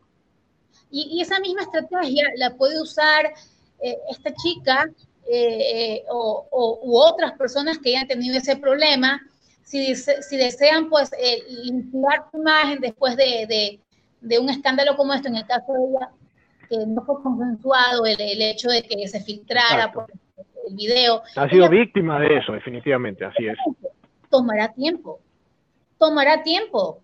Y, esa misma estrategia la puede usar eh, esta chica eh, o, u otras personas que hayan tenido ese problema, si, si desean pues eh, limpiar su imagen después de, de, un escándalo como esto, en el caso de ella, que no fue consensuado el, el hecho de que se filtrara por el video. Ha sido víctima de eso, definitivamente, así es. Tomará tiempo, tomará tiempo,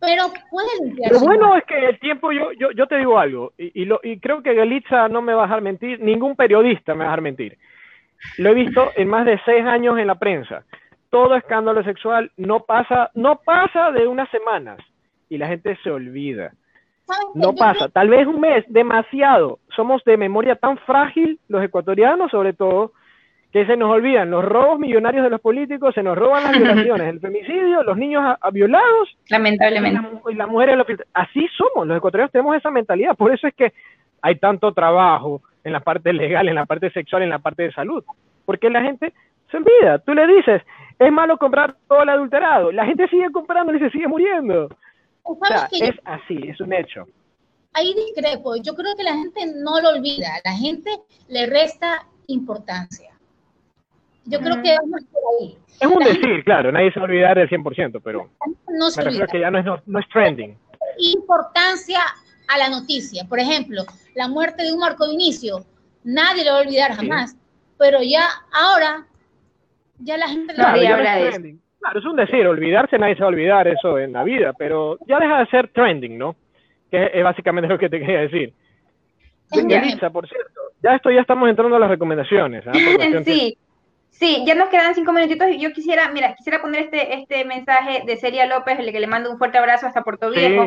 pero puede limpiar. Lo bueno es que el tiempo, yo, yo, yo te digo algo, y, y, lo, y creo que Galitza no me va a dejar mentir, ningún periodista me va a dejar mentir. Lo he visto en más de seis años en la prensa. Todo escándalo sexual no pasa, no pasa de unas semanas y la gente se olvida. No pasa, tal vez un mes, demasiado. Somos de memoria tan frágil, los ecuatorianos sobre todo, que se nos olvidan los robos millonarios de los políticos, se nos roban las violaciones, el femicidio, los niños a, violados. Lamentablemente. Y las mujeres, así somos, los ecuatorianos tenemos esa mentalidad, por eso es que hay tanto trabajo en la parte legal, en la parte sexual, en la parte de salud, porque la gente se olvida, tú le dices, es malo comprar todo el adulterado, la gente sigue comprando y se sigue muriendo. O sea, es así, es un hecho. Ahí discrepo, yo creo que la gente no lo olvida, la gente le resta importancia. Yo creo que vamos por ahí. Es un decir, claro, nadie se va a olvidar del 100%, pero no se me que ya no es, no, es trending. Importancia a la noticia. Por ejemplo, la muerte de un Marco Vinicio, nadie lo va a olvidar jamás, pero ya ahora, ya la gente claro, lo habla de eso. Claro, es un decir, olvidarse nadie se va a olvidar eso en la vida, pero ya deja de ser trending, ¿no? Que es básicamente lo que te quería decir. Elisa, por cierto, ya esto ya estamos entrando a las recomendaciones. ¿ah? sí. Sí, ya nos quedan cinco minutitos y yo quisiera, mira, quisiera poner este, este mensaje de Seria López, el que le mando un fuerte abrazo hasta Puerto Viejo.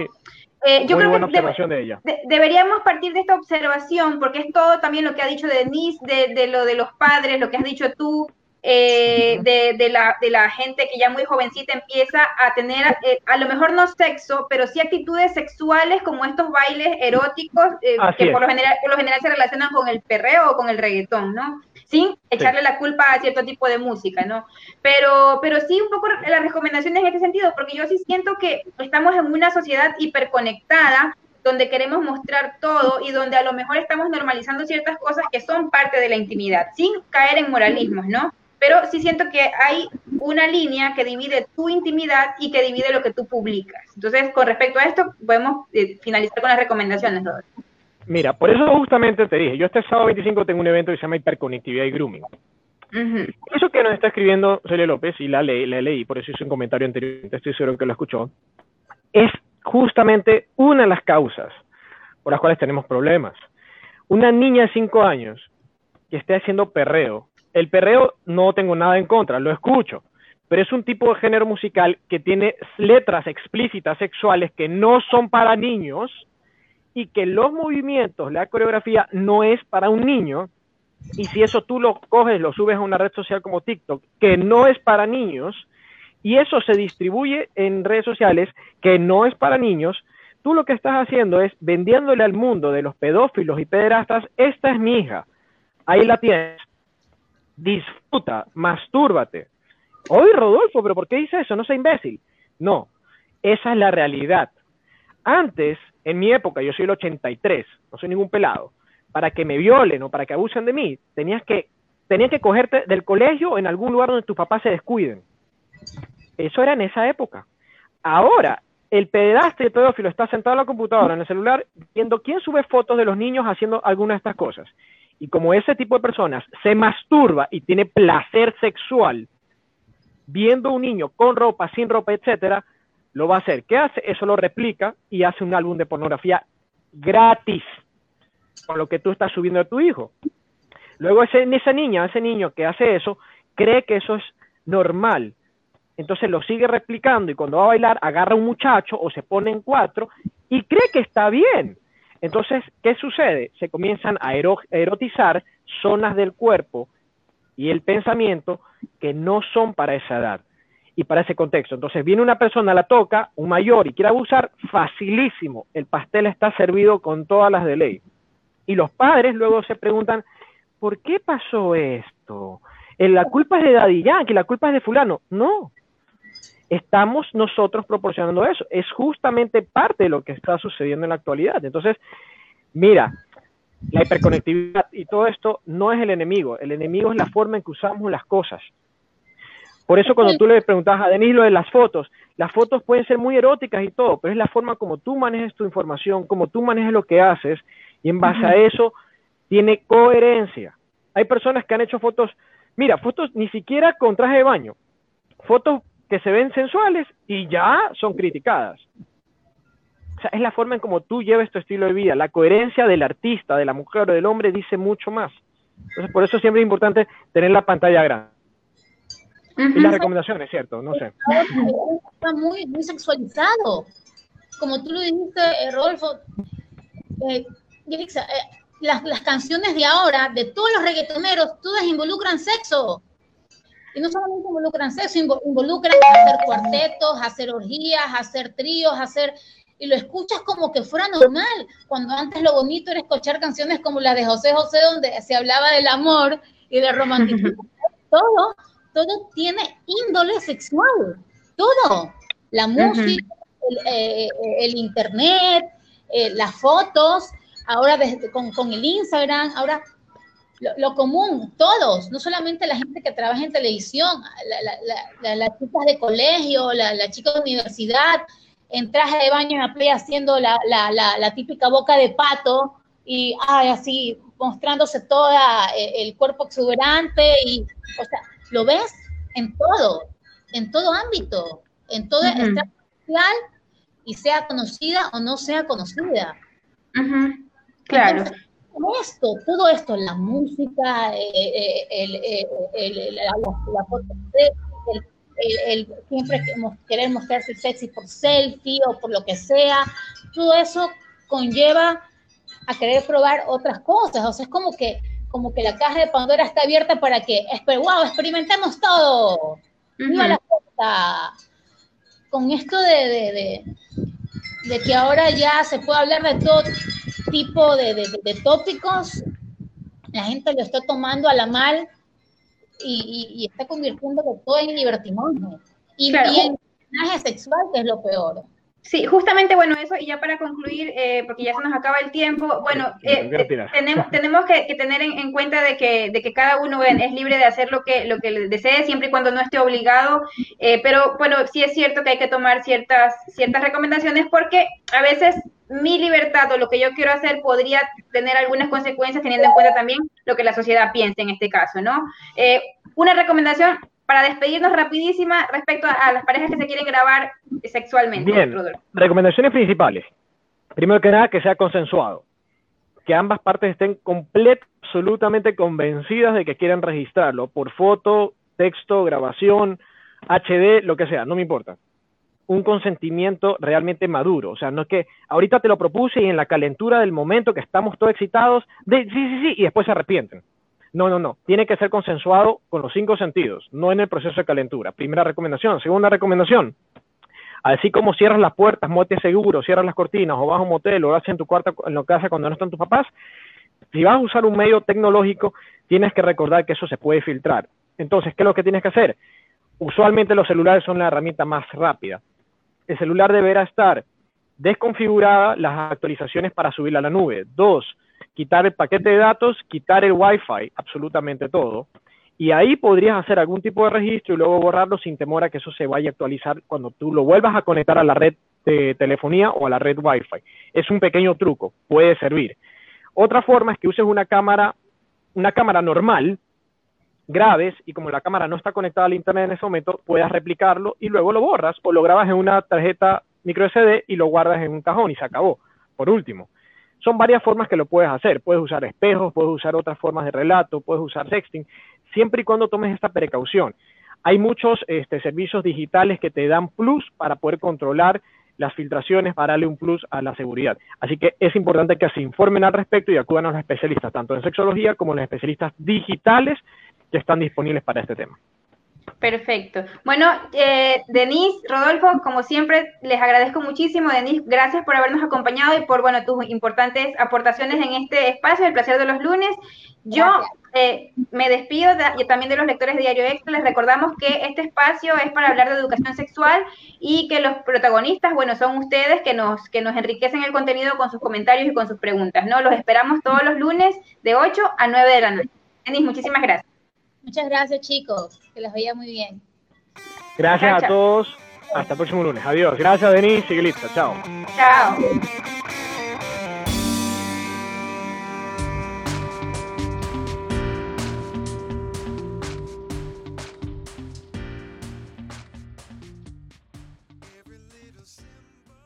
Eh, yo creo que de ella. deberíamos partir de esta observación, porque es todo también lo que ha dicho Denise, de, de lo de los padres, lo que has dicho tú, eh, de, de, la, de la gente que ya muy jovencita empieza a tener, eh, a lo mejor no sexo, pero sí actitudes sexuales como estos bailes eróticos eh, que por lo, general, por lo general se relacionan con el perreo o con el reggaetón, ¿no? Sin echarle la culpa a cierto tipo de música, ¿no? Pero, pero sí un poco las recomendaciones en este sentido, porque yo sí siento que estamos en una sociedad hiperconectada donde queremos mostrar todo y donde a lo mejor estamos normalizando ciertas cosas que son parte de la intimidad, sin caer en moralismos, ¿no? pero sí siento que hay una línea que divide tu intimidad y que divide lo que tú publicas. Entonces, con respecto a esto, podemos eh, finalizar con las recomendaciones, Mira, por eso justamente te dije, yo este sábado 25 tengo un evento que se llama Hiperconectividad y Grooming. Eso que nos está escribiendo Celia López, y la, leí, la leí, por eso hice un comentario anterior, estoy seguro que lo escuchó, es justamente una de las causas por las cuales tenemos problemas. Una niña de 5 años que esté haciendo perreo el perreo no tengo nada en contra, lo escucho, pero es un tipo de género musical que tiene letras explícitas sexuales que no son para niños y que los movimientos, la coreografía no es para un niño. Y si eso tú lo coges, lo subes a una red social como TikTok, que no es para niños, y eso se distribuye en redes sociales que no es para niños, tú lo que estás haciendo es vendiéndole al mundo de los pedófilos y pederastas, esta es mi hija, ahí la tienes, disfruta, mastúrbate. Hoy, Rodolfo, pero ¿por qué dice eso? No soy imbécil. No, esa es la realidad. Antes, en mi época, yo soy el 83, no soy ningún pelado, para que me violen o para que abusen de mí, tenías que, tenías que cogerte del colegio en algún lugar donde tus papás se descuiden. Eso era en esa época. Ahora, el pedaste y el pedófilo está sentado en la computadora, en el celular, viendo quién sube fotos de los niños haciendo alguna de estas cosas. Y como ese tipo de personas se masturba y tiene placer sexual viendo un niño con ropa, sin ropa, etcétera, lo va a hacer. ¿Qué hace? Eso lo replica y hace un álbum de pornografía gratis con lo que tú estás subiendo a tu hijo. Luego ese, esa niña, ese niño que hace eso, cree que eso es normal. Entonces lo sigue replicando y cuando va a bailar agarra a un muchacho o se pone en cuatro y cree que está bien. Entonces, ¿qué sucede? Se comienzan a erotizar zonas del cuerpo y el pensamiento que no son para esa edad y para ese contexto. Entonces viene una persona, la toca, un mayor, y quiere abusar, facilísimo. El pastel está servido con todas las de ley. Y los padres luego se preguntan, ¿por qué pasó esto? Eh, la culpa es de Daddy Yankee, la culpa es de fulano. No, estamos nosotros proporcionando eso. Es justamente parte de lo que está sucediendo en la actualidad. Entonces, mira, la hiperconectividad y todo esto no es el enemigo. El enemigo es la forma en que usamos las cosas. Por eso cuando tú le preguntas a Denis lo de las fotos, las fotos pueden ser muy eróticas y todo, pero es la forma como tú manejes tu información, como tú manejes lo que haces, y en base a eso tiene coherencia. Hay personas que han hecho fotos, mira, fotos ni siquiera con traje de baño, fotos que se ven sensuales y ya son criticadas. O sea, es la forma en cómo tú llevas tu estilo de vida. La coherencia del artista, de la mujer o del hombre dice mucho más. Entonces, por eso siempre es importante tener la pantalla grande. Y las recomendaciones, ¿cierto? No sé. Está muy, muy sexualizado. Como tú lo dijiste, eh, Rodolfo, eh, eh, las, las canciones de ahora, de todos los reggaetoneros, todas involucran sexo. Y no solamente involucran sexo, involucran hacer cuartetos, hacer orgías, hacer tríos, hacer... Y lo escuchas como que fuera normal, cuando antes lo bonito era escuchar canciones como la de José José, donde se hablaba del amor y del romanticismo. todo, todo tiene índole sexual, todo. La música, el, eh, internet, eh, las fotos, ahora con, con el Instagram, ahora lo, común, todos, no solamente la gente que trabaja en televisión, las chicas de colegio, las chicas de universidad, en traje de baño en la playa haciendo la, típica boca de pato y ay, así mostrándose todo eh, el cuerpo exuberante y, o sea, lo ves en todo, en todo ámbito, en todo uh social y sea conocida o no sea conocida. Claro. Esto, todo esto, la música, eh, eh, el, la, foto, el, siempre querer mostrarse sexy por selfie o por lo que sea, todo eso conlleva a querer probar otras cosas, o sea, es como que, como que la caja de Pandora está abierta para que, wow, experimentemos todo, la Con esto de, de, que ahora ya se puede hablar de todo tipo de, tópicos, la gente lo está tomando a la mal y, está convirtiendo todo en libertimonismo. Y, claro. y en sexual, que es lo peor. Sí, justamente, bueno, eso, y ya para concluir, eh, porque ya se nos acaba el tiempo, bueno, eh, tenemos, tenemos que, tener en, cuenta de que, de que cada uno es libre de hacer lo que, lo que desee, siempre y cuando no esté obligado, eh, pero bueno, sí es cierto que hay que tomar ciertas, ciertas recomendaciones porque a veces mi libertad o lo que yo quiero hacer podría tener algunas consecuencias teniendo en cuenta también lo que la sociedad piensa en este caso, ¿no? una recomendación, para despedirnos rapidísima respecto a, las parejas que se quieren grabar sexualmente. Bien, recomendaciones principales. Primero que nada, que sea consensuado. Que ambas partes estén completamente, absolutamente convencidas de que quieren registrarlo por foto, texto, grabación, HD, lo que sea, no me importa. Un consentimiento realmente maduro. O sea, no es que ahorita te lo propuse y en la calentura del momento que estamos todos excitados, de sí, sí, sí, y después se arrepienten. No, no, no. Tiene que ser consensuado con los cinco sentidos, no en el proceso de calentura. Primera recomendación. Segunda recomendación. Así como cierras las puertas, mote seguro, cierras las cortinas o vas a un motel o vas en tu cuarto en la casa cuando no están tus papás, si vas a usar un medio tecnológico, tienes que recordar que eso se puede filtrar. Entonces, ¿qué es lo que tienes que hacer? Usualmente los celulares son la herramienta más rápida. El celular deberá estar desconfigurada las actualizaciones para subirla a la nube. Dos, quitar el paquete de datos, quitar el Wi-Fi, absolutamente todo. Y ahí podrías hacer algún tipo de registro y luego borrarlo sin temor a que eso se vaya a actualizar cuando tú lo vuelvas a conectar a la red de telefonía o a la red Wi-Fi. Es un pequeño truco, puede servir. Otra forma es que uses una cámara, una cámara normal, grabes y como la cámara no está conectada al internet en ese momento, puedas replicarlo y luego lo borras o lo grabas en una tarjeta micro SD y lo guardas en un cajón y se acabó. Por último, son varias formas que lo puedes hacer. Puedes usar espejos, puedes usar otras formas de relato, puedes usar sexting, siempre y cuando tomes esta precaución. Hay muchos este, servicios digitales que te dan plus para poder controlar las filtraciones para darle un plus a la seguridad. Así que es importante que se informen al respecto y acudan a los especialistas, tanto en sexología como los especialistas digitales que están disponibles para este tema. Perfecto. Bueno, eh, Denise, Rodolfo, como siempre, les agradezco muchísimo. Denise, gracias por habernos acompañado y por bueno tus importantes aportaciones en este espacio, el placer de los lunes. Yo eh, me despido y también de los lectores de Diario Extra. Les recordamos que este espacio es para hablar de educación sexual y que los protagonistas, bueno, son ustedes que nos, que nos enriquecen el contenido con sus comentarios y con sus preguntas, ¿no? Los esperamos todos los lunes de 8 a 9 de la noche. Denise, muchísimas gracias. Muchas gracias, chicos. Que les veía muy bien. Gracias a todos. Hasta el próximo lunes. Adiós. Gracias, Denise y Glitza. Chao. Chao.